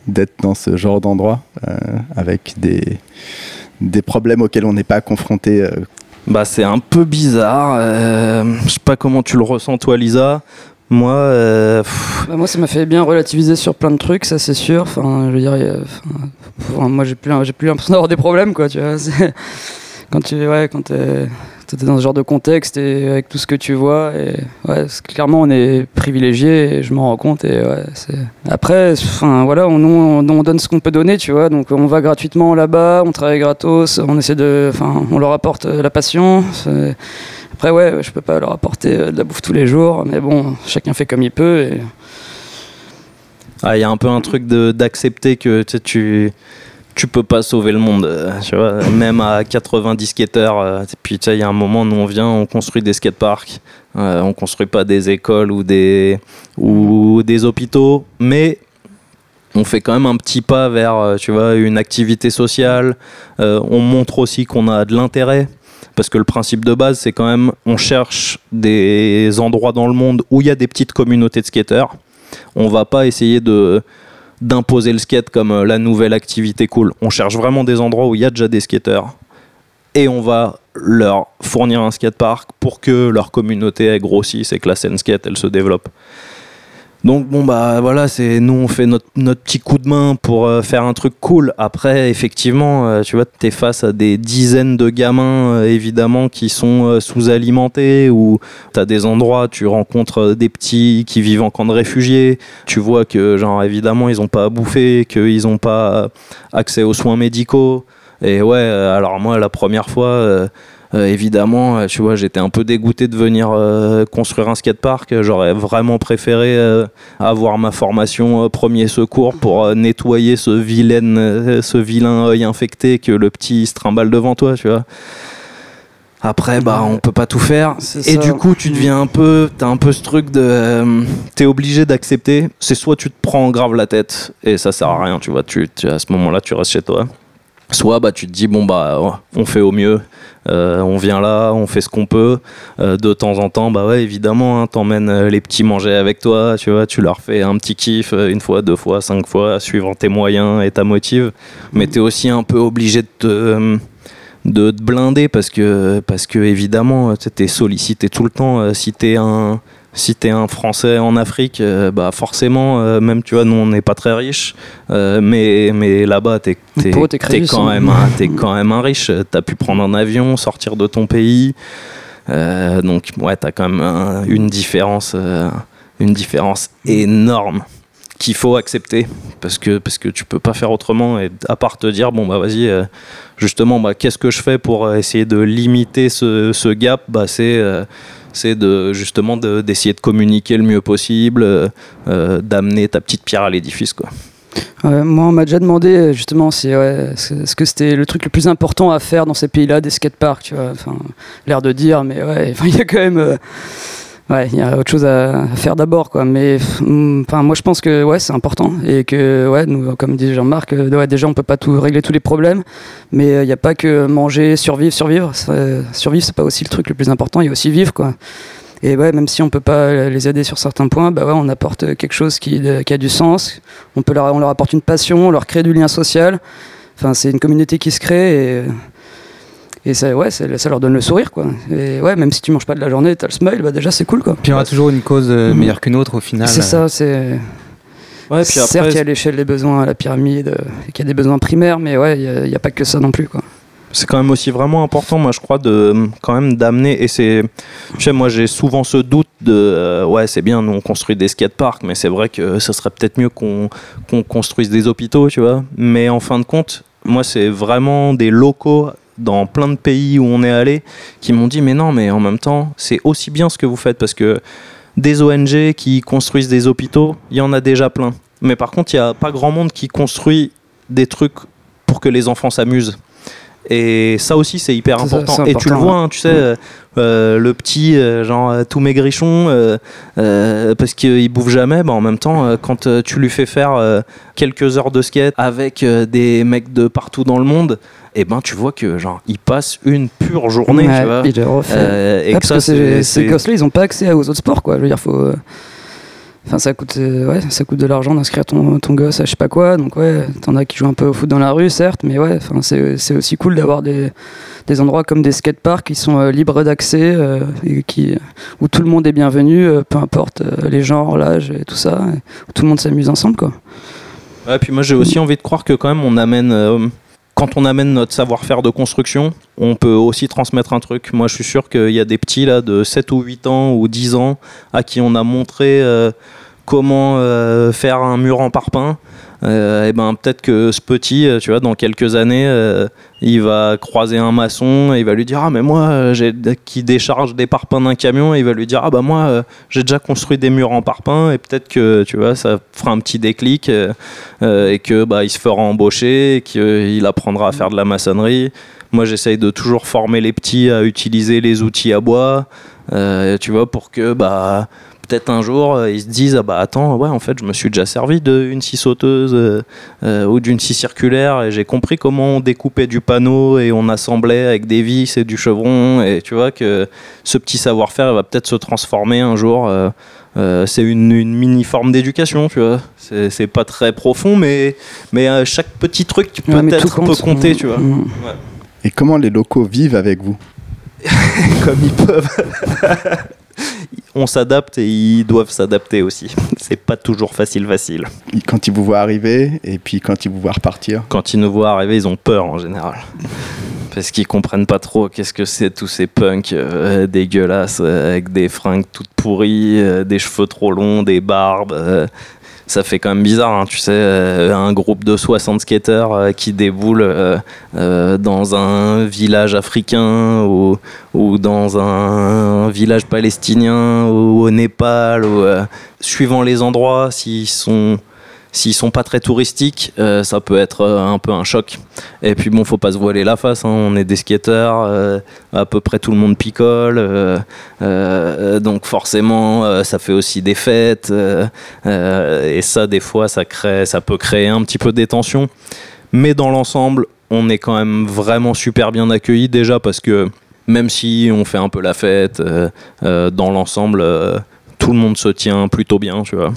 d'être dans ce genre d'endroit euh, avec des, des problèmes auxquels on n'est pas confronté euh, Bah c'est un peu bizarre. euh, je sais pas comment tu le ressens toi Lisa. Moi, euh, Bah, moi, ça m'a fait bien relativiser sur plein de trucs, ça c'est sûr. Enfin, je veux dire, enfin, moi j'ai plus, j'ai plus l'impression d'avoir des problèmes, quoi. Tu vois, quand tu, ouais, quand t'es, dans ce genre de contexte et avec tout ce que tu vois, et ouais, clairement on est privilégié, et je m'en rends compte. Et ouais. Après, enfin voilà, on, on, on donne ce qu'on peut donner, tu vois. Donc on va gratuitement là-bas, on travaille gratos, on essaie de, enfin, on leur apporte euh, la passion. Après, ouais, je peux pas leur apporter euh, de la bouffe tous les jours, mais bon, chacun fait comme il peut. Et... ah, il y a un peu un truc d'accepter que tu tu peux pas sauver le monde, euh, tu vois. Même à 90 skateurs, euh, puis tu sais, il y a un moment nous on vient, on construit des skateparks, euh, on construit pas des écoles ou des ou des hôpitaux, mais on fait quand même un petit pas vers, euh, tu vois, une activité sociale. On montre aussi qu'on a de l'intérêt. Parce que le principe de base, c'est quand même, on cherche des endroits dans le monde où il y a des petites communautés de skateurs. On va pas essayer de d'imposer le skate comme euh, la nouvelle activité cool. On cherche vraiment des endroits où il y a déjà des skateurs. Et on va leur fournir un skatepark pour que leur communauté grossisse et que la scène skate elle se développe. Donc bon bah voilà, c'est nous on fait notre, notre petit coup de main pour euh, faire un truc cool. Après effectivement, euh, tu vois, t'es face à des dizaines de gamins euh, évidemment qui sont sous-alimentés ou t'as des endroits, tu rencontres des petits qui vivent en camp de réfugiés. Tu vois que genre évidemment ils ont pas à bouffer, qu'ils ont pas accès aux soins médicaux. Et ouais, alors moi la première fois. Euh, évidemment, euh, tu vois, j'étais un peu dégoûté de venir euh, construire un skatepark. J'aurais vraiment préféré avoir ma formation premier secours pour nettoyer ce vilain, ce vilain œil infecté que le petit se trimballe devant toi, tu vois. Après, bah, on peut pas tout faire. Et ça. du coup, tu deviens un peu, t'as un peu ce truc de, euh, t'es obligé d'accepter. C'est soit tu te prends grave la tête et ça sert à rien, tu vois. Tu, tu- à ce moment-là, tu restes chez toi. Soit bah tu te dis bon bah on fait au mieux, Euh, on vient là, on fait ce qu'on peut. Euh, de temps en temps, bah ouais évidemment, hein, t'emmènes euh, les petits manger avec toi, tu vois, tu leur fais un petit kiff une fois, deux fois, cinq fois, suivant tes moyens et ta motive. Mais t'es aussi un peu obligé de te de te blinder parce que parce que évidemment t'es sollicité tout le temps si t'es un si t'es un Français en Afrique, euh, bah forcément, euh, même tu vois, nous on n'est pas très riches, euh, mais mais là-bas t'es crédit, quand ça. même un, t'es quand même un riche. T'as pu prendre un avion, sortir de ton pays, donc ouais, t'as quand même un- une différence, une différence énorme qu'il faut accepter parce que parce que tu peux pas faire autrement et à part te dire bon bah vas-y euh, justement bah qu'est-ce que je fais pour essayer de limiter ce, ce gap? Bah c'est euh, c'est de justement de- d'essayer de, communiquer le mieux possible euh, euh, d'amener ta petite pierre à l'édifice quoi moi, on m'a déjà demandé justement si est-ce que c'était le truc le plus important à faire dans ces pays-là, des skateparks, tu. Enfin, l'air de dire, mais ouais, il y a quand même. euh, Ouais, il y a autre chose à, faire d'abord, quoi. Mais mm, enfin, moi, je pense que ouais, c'est important et que ouais, nous, comme dit Jean-Marc, euh, ouais, déjà, on peut pas tout régler tous les problèmes, mais euh, il n'y a pas que manger, survivre, survivre. Ça- survivre, c'est pas aussi le truc le plus important. Il y a aussi vivre, quoi. Et ouais, même si on peut pas les aider sur certains points, bah ouais, on apporte quelque chose qui, a du sens. On peut leur, on leur apporte une passion, on leur crée du lien social. Enfin, c'est une communauté qui se crée et ça, ouais, ça, ça leur donne le sourire, quoi. Et ouais, même si tu manges pas de la journée, t'as le smile, bah déjà c'est cool, quoi. Puis il y aura toujours une cause euh, Mhm. meilleure qu'une autre au final. C'est ça, c'est. Ouais, puis Certes, il y a l'échelle des besoins à la pyramide, euh, et qu'il y a des besoins primaires, mais ouais, il n'y a, pas que ça non plus, quoi. c'est quand même aussi vraiment important, moi je crois, de quand même d'amener. Et c'est, tu sais, moi j'ai souvent ce doute de, euh, ouais, c'est bien, nous on construit des skateparks, mais c'est vrai que ce serait peut-être mieux qu'on qu'on construise des hôpitaux, tu vois. Mais en fin de compte, moi c'est vraiment des locaux dans plein de pays où on est allé qui m'ont dit, mais non, mais en même temps, c'est aussi bien ce que vous faites parce que des ONG qui construisent des hôpitaux, il y en a déjà plein. Mais par contre, il n'y a pas grand monde qui construit des trucs pour que les enfants s'amusent. Et ça aussi, c'est hyper ça, important. Et tu le vois, hein, tu sais, euh, euh, le petit, euh, genre tout maigrichon, euh, parce qu'il bouffe jamais, bah, en même temps, quand tu lui fais faire quelques heures de skate avec des mecs de partout dans le monde, et ben tu vois que genre il passe une pure journée, Ouais, tu vois. il le refait. Et Ouais, que parce ça, que ces, c'est- gosses-là, ils n'ont pas accès aux autres sports, quoi. Je veux dire, faut. Enfin, ça coûte, euh, ouais, ça coûte de l'argent d'inscrire ton, ton gosse à je sais pas quoi. Donc, ouais, t'en as qui jouent un peu au foot dans la rue, certes, mais ouais, enfin, c'est aussi cool d'avoir des, des endroits comme des skateparks qui sont euh, libres d'accès, euh, qui, où tout le monde est bienvenu, peu importe les genres, l'âge et tout ça, où tout le monde s'amuse ensemble, quoi. Ouais, puis moi j'ai aussi envie de croire que quand même on amène, quand on amène notre savoir-faire de construction, on peut aussi transmettre un truc. Moi je suis sûr qu'il y a des petits là de 7 ou 8 ans ou 10 ans à qui on a montré euh, comment euh, faire un mur en parpaing. et ben peut-être que ce petit, euh, tu vois, dans quelques années, euh, il va croiser un maçon et il va lui dire ah mais moi euh, j'ai qui décharge des parpaings d'un camion et il va lui dire ah bah moi euh, j'ai déjà construit des murs en parpaing et peut-être que tu vois ça fera un petit déclic euh, euh, et que bah il se fera embaucher qu'il apprendra à faire de la maçonnerie moi j'essaye de toujours former les petits à utiliser les outils à bois euh, tu vois pour que bah peut-être un jour euh, ils se disent ah bah attends ouais en fait je me suis déjà servi d'une scie sauteuse euh, euh, ou d'une scie circulaire et j'ai compris comment on découpait du panneau et on assemblait avec des vis et du chevron et tu vois que ce petit savoir-faire il va peut-être se transformer un jour euh, euh, c'est une, une mini forme d'éducation tu vois. C'est c'est pas très profond mais mais euh, chaque petit truc Ouais, peut-être peut compte. compter tu vois. Mm. Et comment les locaux vivent avec vous? Comme ils peuvent on s'adapte et ils doivent s'adapter aussi c'est pas toujours facile facile Quand ils vous voient arriver et puis quand ils vous voient repartir quand ils nous voient arriver, ils ont peur en général. Parce qu'ils comprennent pas trop qu'est-ce que c'est tous ces punks euh, dégueulasses euh, avec des fringues toutes pourries, euh, des cheveux trop longs, des barbes. Ça fait quand même bizarre, hein, tu sais, euh, un groupe de 60 skateurs euh, qui déboule euh, dans un village africain ou, dans un, village palestinien ou au Népal, suivant les endroits, s'ils sont s'ils sont pas très touristiques, euh, ça peut être euh, un peu un choc. Et puis bon, faut pas se voiler la face. hein, On est des skateurs, euh, à peu près tout le monde picole, donc forcément, ça fait aussi des fêtes. et ça, des fois, ça crée, ça peut créer un petit peu des tensions. Mais dans l'ensemble, on est quand même vraiment super bien accueillis déjà parce que même si on fait un peu la fête, dans l'ensemble, tout le monde se tient plutôt bien, tu vois.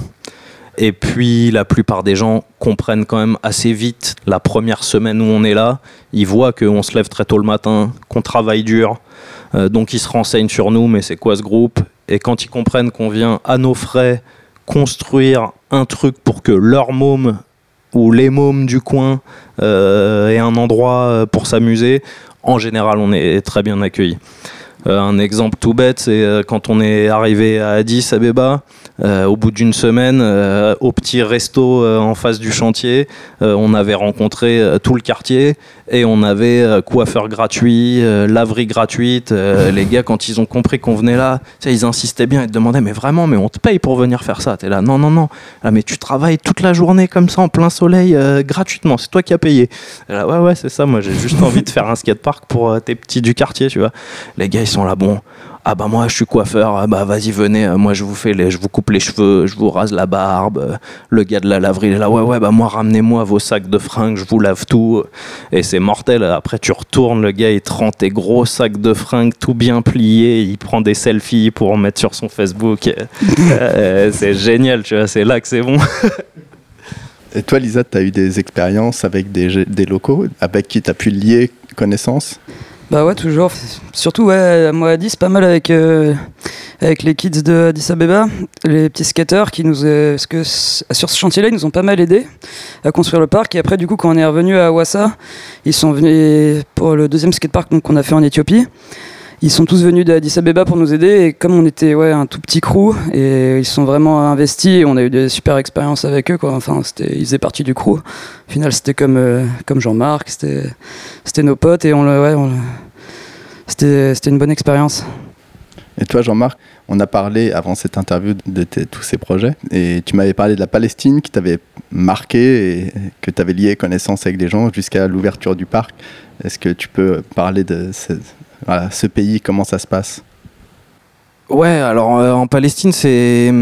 Et puis la plupart des gens comprennent quand même assez vite la première semaine où on est là. Ils voient qu'on se lève très tôt le matin, qu'on travaille dur. Euh, donc ils se renseignent sur nous, mais c'est quoi ce groupe? Et quand ils comprennent qu'on vient à nos frais construire un truc pour que leur môme ou les mômes du coin euh, aient un endroit euh, pour s'amuser, en général on est très bien accueillis. Un exemple tout bête, c'est quand on est arrivé à Addis Abeba, au bout d'une semaine, euh, au petit resto euh, en face du chantier, euh, on avait rencontré euh, tout le quartier et on avait euh, coiffeur gratuit, euh, laverie gratuite. Euh, les gars, quand ils ont compris qu'on venait là, ils insistaient bien, te demandaient mais vraiment, mais on te paye pour venir faire ça. T'es là, non, non, non. Ah, mais tu travailles toute la journée comme ça en plein soleil euh, gratuitement, c'est toi qui as payé. Et là, ouais, ouais, c'est ça. Moi, j'ai juste envie de faire un skatepark pour euh, tes petits du quartier, tu vois. Les gars, ils sont là, bon, ah bah moi je suis coiffeur, ah bah vas-y venez, euh, moi je vous fais je vous coupe les cheveux, je vous rase la barbe. Euh, Le gars de la laverie est là, ouais ouais bah moi ramenez-moi vos sacs de fringues, je vous lave tout. Et c'est mortel. Après tu retournes, le gars il te tes gros sacs de fringues tout bien pliés, il prend des selfies pour mettre sur son Facebook. Euh, c'est génial, tu vois, c'est là que c'est bon. Et toi, Lisa, tu as eu des expériences avec des, des locaux avec qui tu as pu lier connaissance? Bah ouais, toujours. Surtout, ouais, à Moadi, c'est pas mal avec, euh, avec les kids de Addis Abeba, les petits skateurs qui nous. euh, que sur ce chantier-là, ils nous ont pas mal aidés à construire le parc. Et après, du coup, quand on est revenu à Wassa, ils sont venus pour le deuxième skatepark qu'on a fait en Éthiopie. Ils sont tous venus d'Addis Abeba pour nous aider et comme on était ouais, un tout petit crew et ils sont vraiment investis on a eu des super expériences avec eux quoi. Enfin, ils faisaient partie du crew. Au final, c'était comme, euh, comme Jean-Marc, c'était, nos potes et on, ouais, c'était, c'était une bonne expérience. Et toi, Jean-Marc, on a parlé avant cette interview de tous ces projets et tu m'avais parlé de la Palestine qui t'avait marqué et que tu avais lié connaissance avec des gens jusqu'à l'ouverture du parc. Est-ce que tu peux parler de ce, voilà, ce pays, comment ça se passe Ouais, alors euh, en Palestine, c'est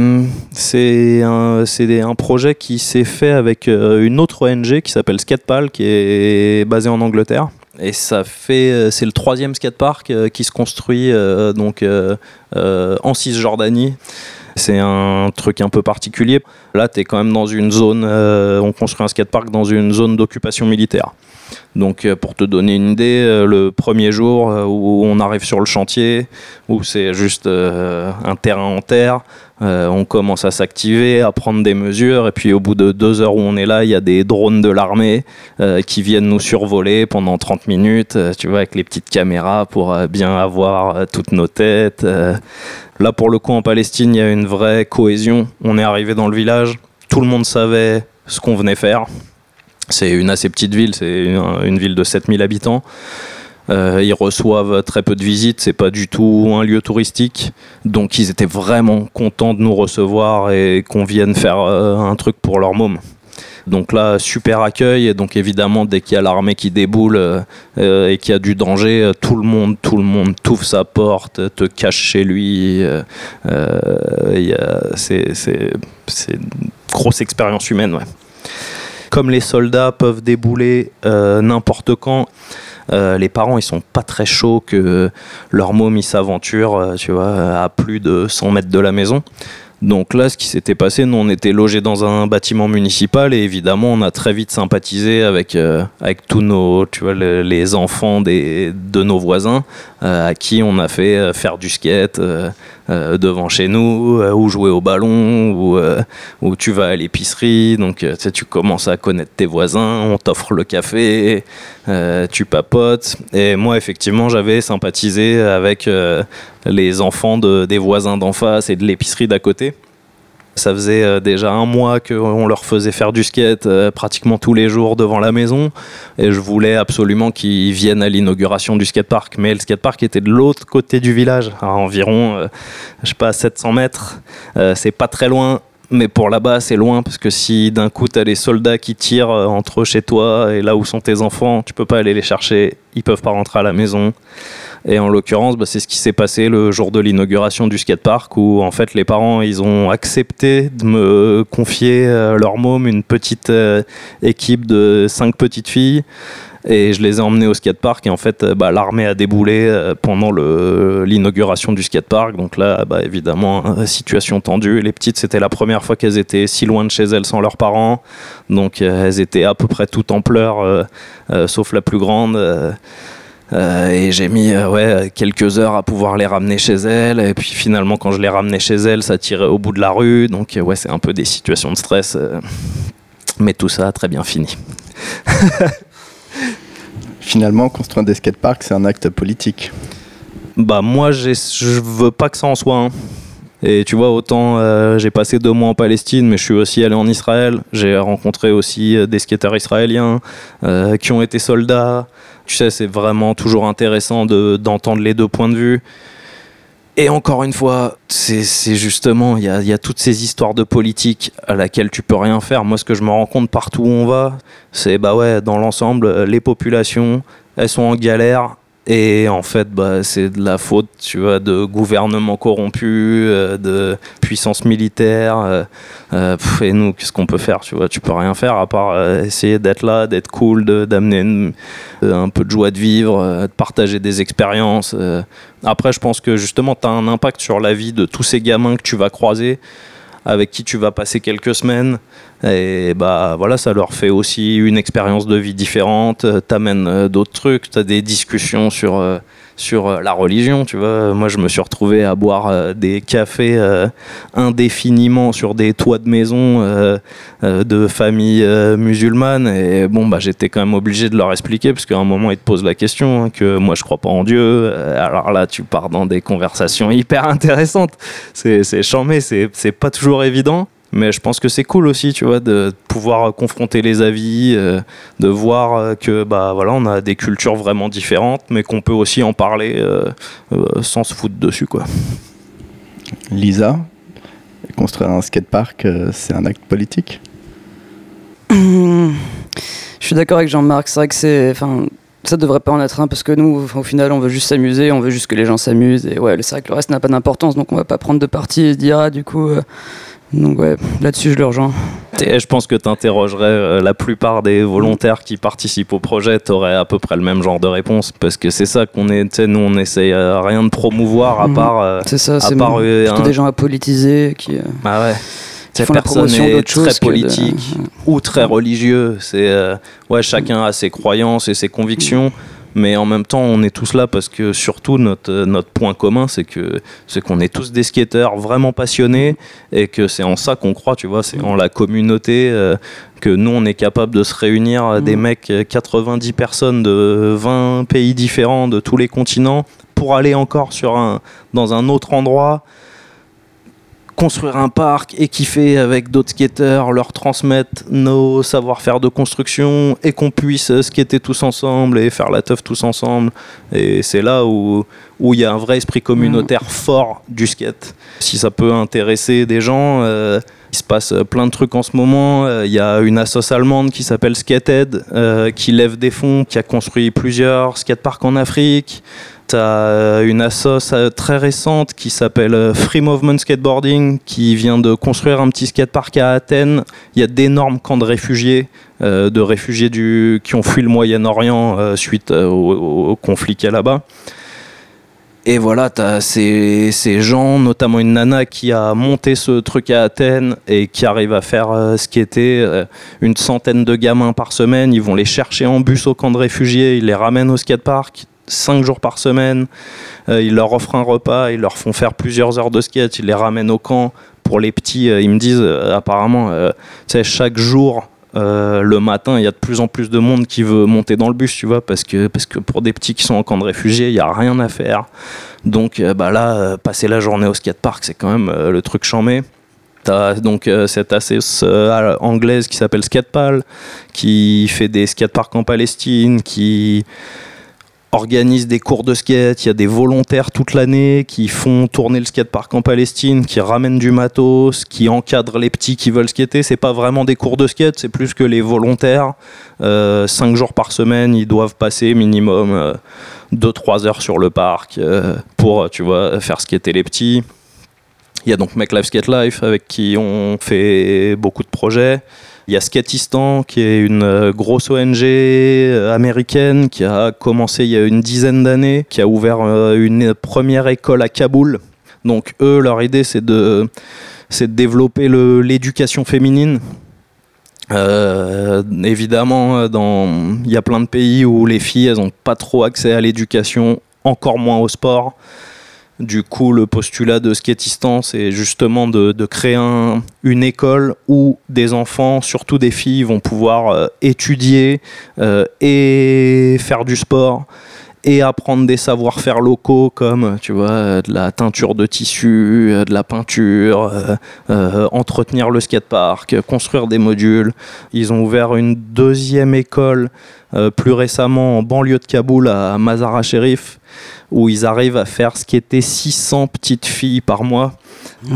c'est un, un projet qui s'est fait avec euh, une autre ONG qui s'appelle Skatepal, qui est basée en Angleterre. Et ça fait, euh, c'est le troisième skatepark qui se construit donc en Cisjordanie. C'est un truc un peu particulier. Là, tu es quand même dans une zone, on construit un skatepark dans une zone d'occupation militaire. Donc, euh, pour te donner une idée, euh, le premier jour euh, où on arrive sur le chantier, où c'est juste un terrain en terre. On commence à s'activer, à prendre des mesures, et puis au bout de deux heures où on est là, il y a des drones de l'armée qui viennent nous survoler pendant 30 minutes, tu vois, avec les petites caméras pour bien avoir toutes nos têtes. Là, pour le coup, en Palestine, il y a une vraie cohésion. On est arrivé dans le village, tout le monde savait ce qu'on venait faire. C'est une assez petite ville, c'est une, ville de 7000 habitants. Euh, ils reçoivent très peu de visites, c'est pas du tout un lieu touristique. Donc ils étaient vraiment contents de nous recevoir et qu'on vienne faire euh, un truc pour leur môme. Donc là, super accueil. Et donc évidemment, dès qu'il y a l'armée qui déboule euh, et qu'il y a du danger, tout le monde, tout le monde t'ouvre sa porte, te cache chez lui. c'est une grosse expérience humaine, ouais. Comme les soldats peuvent débouler euh, n'importe quand, euh, les parents ils sont pas très chauds que leur môme s'aventure, euh, à plus de 100 mètres de la maison. Donc là, ce qui s'était passé, nous on était logés dans un bâtiment municipal et évidemment on a très vite sympathisé avec tous nos, tu les enfants de nos voisins à qui on a fait faire du skate euh, devant chez nous euh, ou jouer au ballon ou euh, où tu vas à l'épicerie, donc tu tu commences à connaître tes voisins, on t'offre le café, tu papotes. Et moi, effectivement, j'avais sympathisé avec les enfants de, des voisins d'en face et de l'épicerie d'à côté. Ça faisait euh, déjà un mois qu'on leur faisait faire du skate euh, pratiquement tous les jours devant la maison. Et je voulais absolument qu'ils viennent à l'inauguration du skatepark. Mais le skatepark était de l'autre côté du village, à environ, euh, je sais pas, 700 mètres. Euh, c'est pas très loin. Mais pour là-bas, c'est loin parce que si d'un coup t'as les soldats qui tirent euh, entre chez toi et là où sont tes enfants, tu peux pas aller les chercher, ils peuvent pas rentrer à la maison. Et en l'occurrence, bah, c'est ce qui s'est passé le jour de l'inauguration du skatepark où en fait les parents ils ont accepté de me confier euh, leur môme une petite euh, équipe de cinq petites filles. Et je les ai emmenés au skatepark et en fait euh, bah, l'armée a déboulé pendant l'inauguration du skatepark. Donc là, bah, évidemment, situation tendue. Les petites, c'était la première fois qu'elles étaient si loin de chez elles sans leurs parents. Donc elles étaient à peu près toutes en pleurs, sauf la plus grande. Euh, et j'ai mis euh, ouais, quelques heures à pouvoir les ramener chez elles. Et puis finalement, quand je les ramenais chez elles, ça tirait au bout de la rue. Donc euh, ouais, c'est un peu des situations de stress. euh, mais tout ça a très bien fini. Finalement, construire des skateparks, c'est un acte politique. Bah moi, je veux pas que ça en soit un. Et tu vois, autant euh, j'ai passé deux mois en Palestine, mais je suis aussi allé en Israël. J'ai rencontré aussi des skateurs israéliens euh, qui ont été soldats. Tu sais, c'est vraiment toujours intéressant de- d'entendre les deux points de vue. Et encore une fois, c'est justement, il y a, y a toutes ces histoires de politique à laquelle tu peux rien faire. Moi, ce que je me rends compte partout où on va, c'est bah ouais, dans l'ensemble, euh, les populations, elles sont en galère Et en fait, bah, c'est de la faute, tu vois, de gouvernements corrompus, euh, de puissance militaire. euh, euh, et nous, qu'est-ce qu'on peut faire, tu vois Tu peux rien faire à part essayer d'être là, d'être cool, d'amener un peu de joie de vivre, de partager des expériences. Après, je pense que justement, tu as un impact sur la vie de tous ces gamins que tu vas croiser, avec qui tu vas passer quelques semaines. Et bah voilà, ça leur fait aussi une expérience de vie différente. euh, T'amènes euh, d'autres trucs. T'as des discussions sur euh, sur la religion. Tu vois, moi je me suis retrouvé à boire des cafés indéfiniment sur des toits de maison de familles musulmanes. Et bon bah j'étais quand même obligé de leur expliquer parce qu'à un moment ils te posent la question hein, que moi je crois pas en Dieu. Alors là tu pars dans des conversations hyper intéressantes. C'est chambé, c'est pas toujours évident. Mais je pense que c'est cool aussi, tu vois, de pouvoir confronter les avis, euh, de voir euh, que bah voilà, on a des cultures vraiment différentes, mais qu'on peut aussi en parler euh, euh, sans se foutre dessus, quoi. Lisa, construire un skatepark, euh, c'est un acte politique? Je suis d'accord avec Jean-Marc, c'est vrai que c'est. Enfin, ça devrait pas en être un parce que nous, au final, on veut juste s'amuser, on veut juste que les gens s'amusent. Et ouais, c'est vrai que le reste n'a pas d'importance, donc on va pas prendre de parti et se dire, ah, du coup. Euh, Donc ouais, là-dessus, je le rejoins. Et je pense que tu interrogerais la plupart des volontaires qui participent au projet, tu aurais à peu près le même genre de réponse, parce que c'est ça qu'on est, nous on essaye euh, rien de promouvoir à Mhm. part... euh, C'est ça, à c'est euh, un- des gens qui, euh, bah ouais. qui Cette font la personne est très que de- politique ou très religieux. C'est euh, ouais, chacun a ses croyances et ses convictions, mais en même temps, on est tous là parce que surtout notre euh, notre point commun, c'est que c'est qu'on est tous des skateurs vraiment passionnés et que c'est en ça qu'on croit, tu vois, c'est en la communauté. euh, que nous on est capable de se réunir euh, des Mm. mecs euh, 90 personnes de 20 pays différents de tous les continents pour aller encore sur un dans un autre endroit construire un parc et kiffer avec d'autres skateurs, leur transmettre nos savoir-faire de construction et qu'on puisse euh, skater tous ensemble et faire la teuf tous ensemble. Et c'est là où où il y a un vrai esprit communautaire fort du skate. Si ça peut intéresser des gens, euh, il se passe euh, plein de trucs en ce moment. Euh, Il y a une assoce allemande qui s'appelle Skatehead euh, qui lève des fonds, qui a construit plusieurs skateparks en Afrique. T'as euh, une assoce euh, très récente qui s'appelle euh, Free Movement Skateboarding qui vient de construire un petit skatepark à Athènes. Il y a d'énormes camps de réfugiés, de réfugiés qui ont fui le Moyen-Orient suite au, conflit qu'il y a là-bas. Et voilà, t'as ces, ces gens, notamment une nana qui a monté ce truc à Athènes et qui arrive à faire skater une centaine de gamins par semaine. Ils vont les chercher en bus au camp de réfugiés, ils les ramènent au skatepark cinq jours par semaine. Euh, ils leur offrent un repas, ils leur font faire plusieurs heures de skate, ils les ramènent au camp. Pour les petits, euh, ils me disent euh, apparemment, euh, chaque jour, le matin, il y a de plus en plus de monde qui veut monter dans le bus, tu vois, parce que, parce que pour des petits qui sont en camp de réfugiés, il n'y a rien à faire. Donc bah là, passer la journée au skatepark, c'est quand même le truc chambé. T'as donc cette assoce anglaise qui s'appelle Skatepal, qui fait des skateparks en Palestine, qui organise des cours de skate, il y a des volontaires toute l'année qui font tourner le skatepark en Palestine, qui ramènent du matos, qui encadrent les petits qui veulent skater. C'est pas vraiment des cours de skate, c'est plus que les volontaires. Euh, cinq jours par semaine, ils doivent passer minimum 2-3 heures sur le parc euh, pour, tu vois, faire skater les petits. Il y a donc Make Life Skate Life avec qui on fait beaucoup de projets. Il y a Skatistan qui est une euh, grosse ONG euh, américaine qui a commencé il y a une dizaine d'années, qui a ouvert euh, une première école à Kaboul. Donc eux, leur idée c'est de, développer l'éducation féminine. Évidemment, il y a plein de pays où les filles elles n'ont pas trop accès à l'éducation, encore moins au sport. Du coup, le postulat de Skatistan, c'est justement de, créer un- une école où des enfants, surtout des filles, vont pouvoir euh, étudier euh, et faire du sport et apprendre des savoir-faire locaux comme tu vois euh, de la teinture de tissu, de la peinture, entretenir le skatepark, construire des modules. Ils ont ouvert une deuxième école Euh, plus récemment, en banlieue de Kaboul, à Mazara Sherif, où ils arrivent à faire ce qui était 600 petites filles par mois.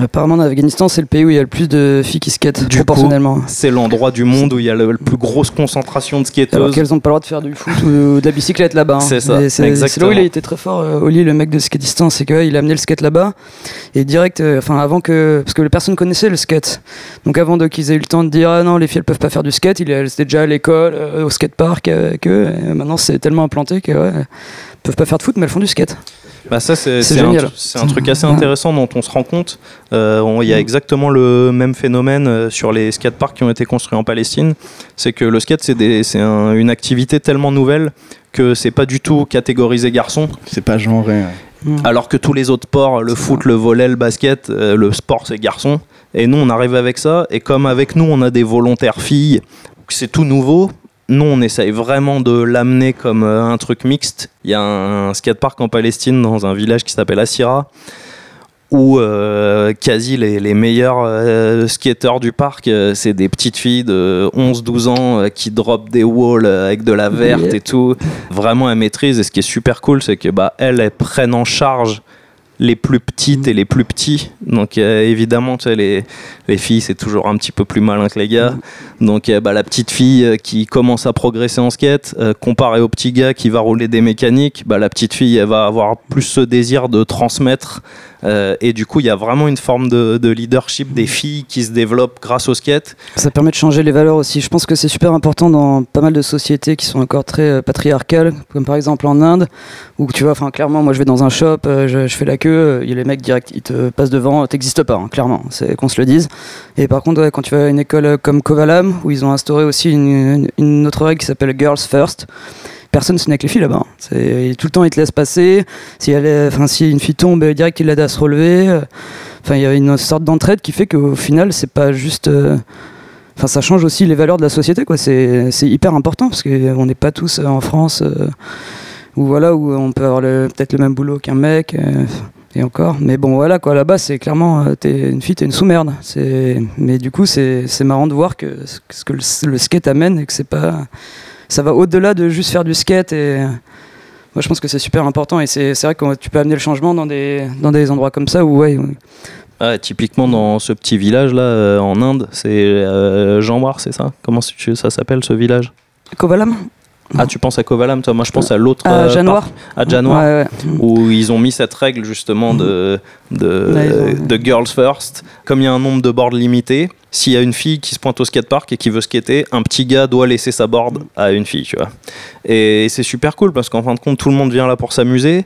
Apparemment, en Afghanistan, c'est le pays où il y a le plus de filles qui skatent, Du proportionnellement. C'est l'endroit du monde où il y a la, plus grosse concentration de Alors skateuses. qu'elles n'ont pas le droit de faire du foot ou de la bicyclette là-bas. hein. C'est ça, C'est là où il a été très fort, euh, Oli, le mec de Skatistan, c'est qu'il a amené le skate là-bas. Et direct, euh, enfin avant que. Parce que les personnes connaissaient le skate. Donc avant qu'ils aient eu le temps de dire Ah non, les filles elles peuvent pas faire du skate, il elles étaient déjà à l'école, euh, au skatepark eux. Et maintenant c'est tellement implanté que ouais, peuvent pas faire de foot, mais elles font du skate. Bah ça c'est un, génial. tru- c'est un truc assez intéressant dont on se rend compte. Euh, on- Il y a exactement le même phénomène euh, sur les skateparks qui ont été construits en Palestine. C'est que le skate c'est des- c'est un- une activité tellement nouvelle que c'est pas du tout catégorisé garçon. C'est pas genré. ouais. Mm. Alors que tous les autres sports, le foot, le volley, le basket, euh, le sport c'est garçon. Et nous on arrive avec ça. Et comme avec nous on a des volontaires filles, c'est tout nouveau. Nous, on essaye vraiment de l'amener comme euh, un truc mixte. Il y a un, skatepark en Palestine, dans un village qui s'appelle Assira, où euh, quasi les, les meilleurs euh, skateurs du parc, euh, c'est des petites filles de 11-12 ans qui drop des walls avec de la verte Yeah. et tout. Vraiment, elles maîtrisent. Et ce qui est super cool, c'est que bah, elles, elles prennent en charge les plus petites et les plus petits. Donc évidemment, tu sais, les, les filles, c'est toujours un petit peu plus malin que les gars. Donc bah, la petite fille euh, qui commence à progresser en skate, euh, comparé au petit gars qui va rouler des mécaniques, bah, la petite fille, elle va avoir plus ce désir de transmettre. Euh, et du coup, il y a vraiment une forme de, de leadership des filles qui se développe grâce au skate. Ça permet de changer les valeurs aussi. Je pense que c'est super important dans pas mal de sociétés qui sont encore très euh, patriarcales, comme par exemple en Inde, où tu vois, enfin clairement, moi je vais dans un shop, euh, je, fais la queue, a les mecs direct, ils te passent devant, t'existes pas, hein, clairement, c'est qu'on se le dise. Et par contre, quand tu vas à une école comme Kovalam, où ils ont instauré aussi une autre règle qui s'appelle Girls First. Personne n'est que les filles là-bas. hein. C'est tout le temps ils te laissent passer. Si elle si une fille tombe, euh, direct ils l'aident à se relever. Euh, Enfin il y a une sorte d'entraide qui fait qu'au final c'est pas juste euh, ça change aussi les valeurs de la société, quoi. C'est hyper important parce qu'on n'est pas tous en France où voilà où on peut avoir peut-être le même boulot qu'un mec et encore. Mais bon, voilà quoi. Là-bas, c'est clairement t'es une fille, t'es une sous-merde. Mais du coup, c'est marrant de voir que ce que le, le skate amène et que c'est pas ça va au-delà de juste faire du skate et moi je pense que c'est super important et c'est vrai que tu peux amener le changement dans des dans des endroits comme ça où ouais Ouais, typiquement dans ce petit village là euh, en Inde, c'est euh, Janwar, c'est ça? Comment ça s'appelle ce village? Kovalam? Ah, tu penses à Kovalam, toi? Moi, je pense à l'autre. à euh, Janoir à Janoir. Ouais, ouais. où ils ont mis cette règle justement de, de, Ouais, ils ont- de girls first. Comme il y a un nombre de boards limité, s'il y a une fille qui se pointe au skatepark et qui veut skater, un petit gars doit laisser sa board à une fille, tu vois. Et c'est super cool parce qu'en fin de compte, tout le monde vient là pour s'amuser.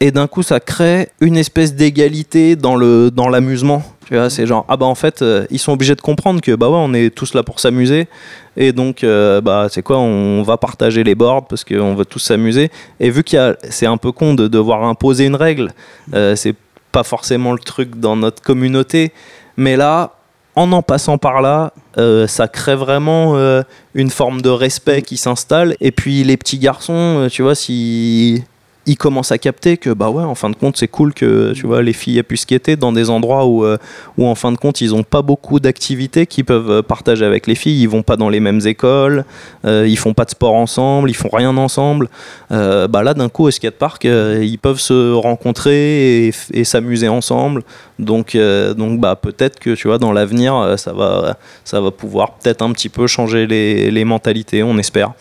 Et d'un coup, ça crée une espèce d'égalité dans le dans l'amusement. Tu vois, c'est genre ah bah en fait, euh, ils sont obligés de comprendre que bah ouais, on est tous là pour s'amuser. Et donc euh, bah c'est quoi, on va partager les boards parce qu'on veut tous s'amuser. Et vu qu'il y a, c'est un peu con de devoir imposer une règle. euh, c'est pas forcément le truc dans notre communauté, mais là, en en passant par là, euh, ça crée vraiment euh, une forme de respect qui s'installe. Et puis les petits garçons, tu vois, si ils commencent à capter que bah ouais en fin de compte c'est cool que tu vois les filles aient pu skater dans des endroits où euh, où en fin de compte ils ont pas beaucoup d'activités qu'ils peuvent euh, partager avec les filles. Ils vont pas dans les mêmes écoles euh, ils font pas de sport ensemble ils font rien ensemble. Euh, bah là d'un coup au skatepark ils peuvent se rencontrer et, s'amuser ensemble. Donc donc bah peut-être que tu vois dans l'avenir ça va ça va pouvoir peut-être un petit peu changer les, les mentalités on espère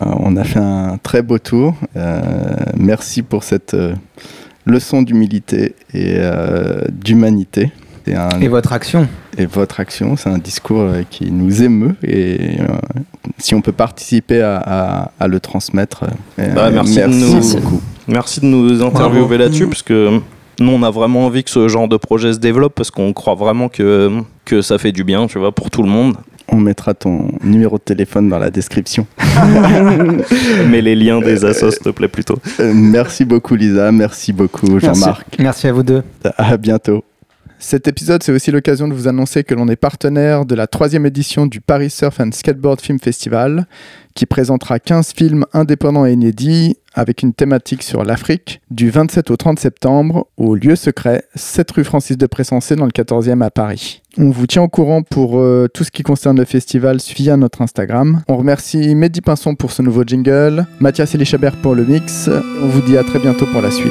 On a fait un très beau tour. Euh, merci pour cette euh, leçon d'humilité et euh, d'humanité. Un- Et votre action et votre action, c'est un discours euh, qui nous émeut et euh, si on peut participer à, à- à le transmettre, euh, Bah, merci de nous- beaucoup. Merci de nous interviewer Bravo. là-dessus, Mhm. parce que nous, on a vraiment envie que ce genre de projet se développe, parce qu'on croit vraiment que, que ça fait du bien, tu vois, pour tout le monde. On mettra ton numéro de téléphone dans la description. Mais les liens des assos, s'il te plaît, plutôt. Euh, merci beaucoup Lisa, merci beaucoup Merci. Jean-Marc. Merci à vous deux. À bientôt. Cet épisode, c'est aussi l'occasion de vous annoncer que l'on est partenaire de la troisième édition du Paris Surf and Skateboard Film Festival, qui présentera 15 films indépendants et inédits avec une thématique sur l'Afrique du 27 au 30 septembre au lieu secret, 7 rue Francis de Pressensé dans le 14e à Paris. On vous tient au courant pour euh, tout ce qui concerne le festival via notre Instagram. On remercie Mehdi Pinson pour ce nouveau jingle, Mathias Elichabert pour le mix. On vous dit à très bientôt pour la suite.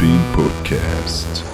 Big Podcast.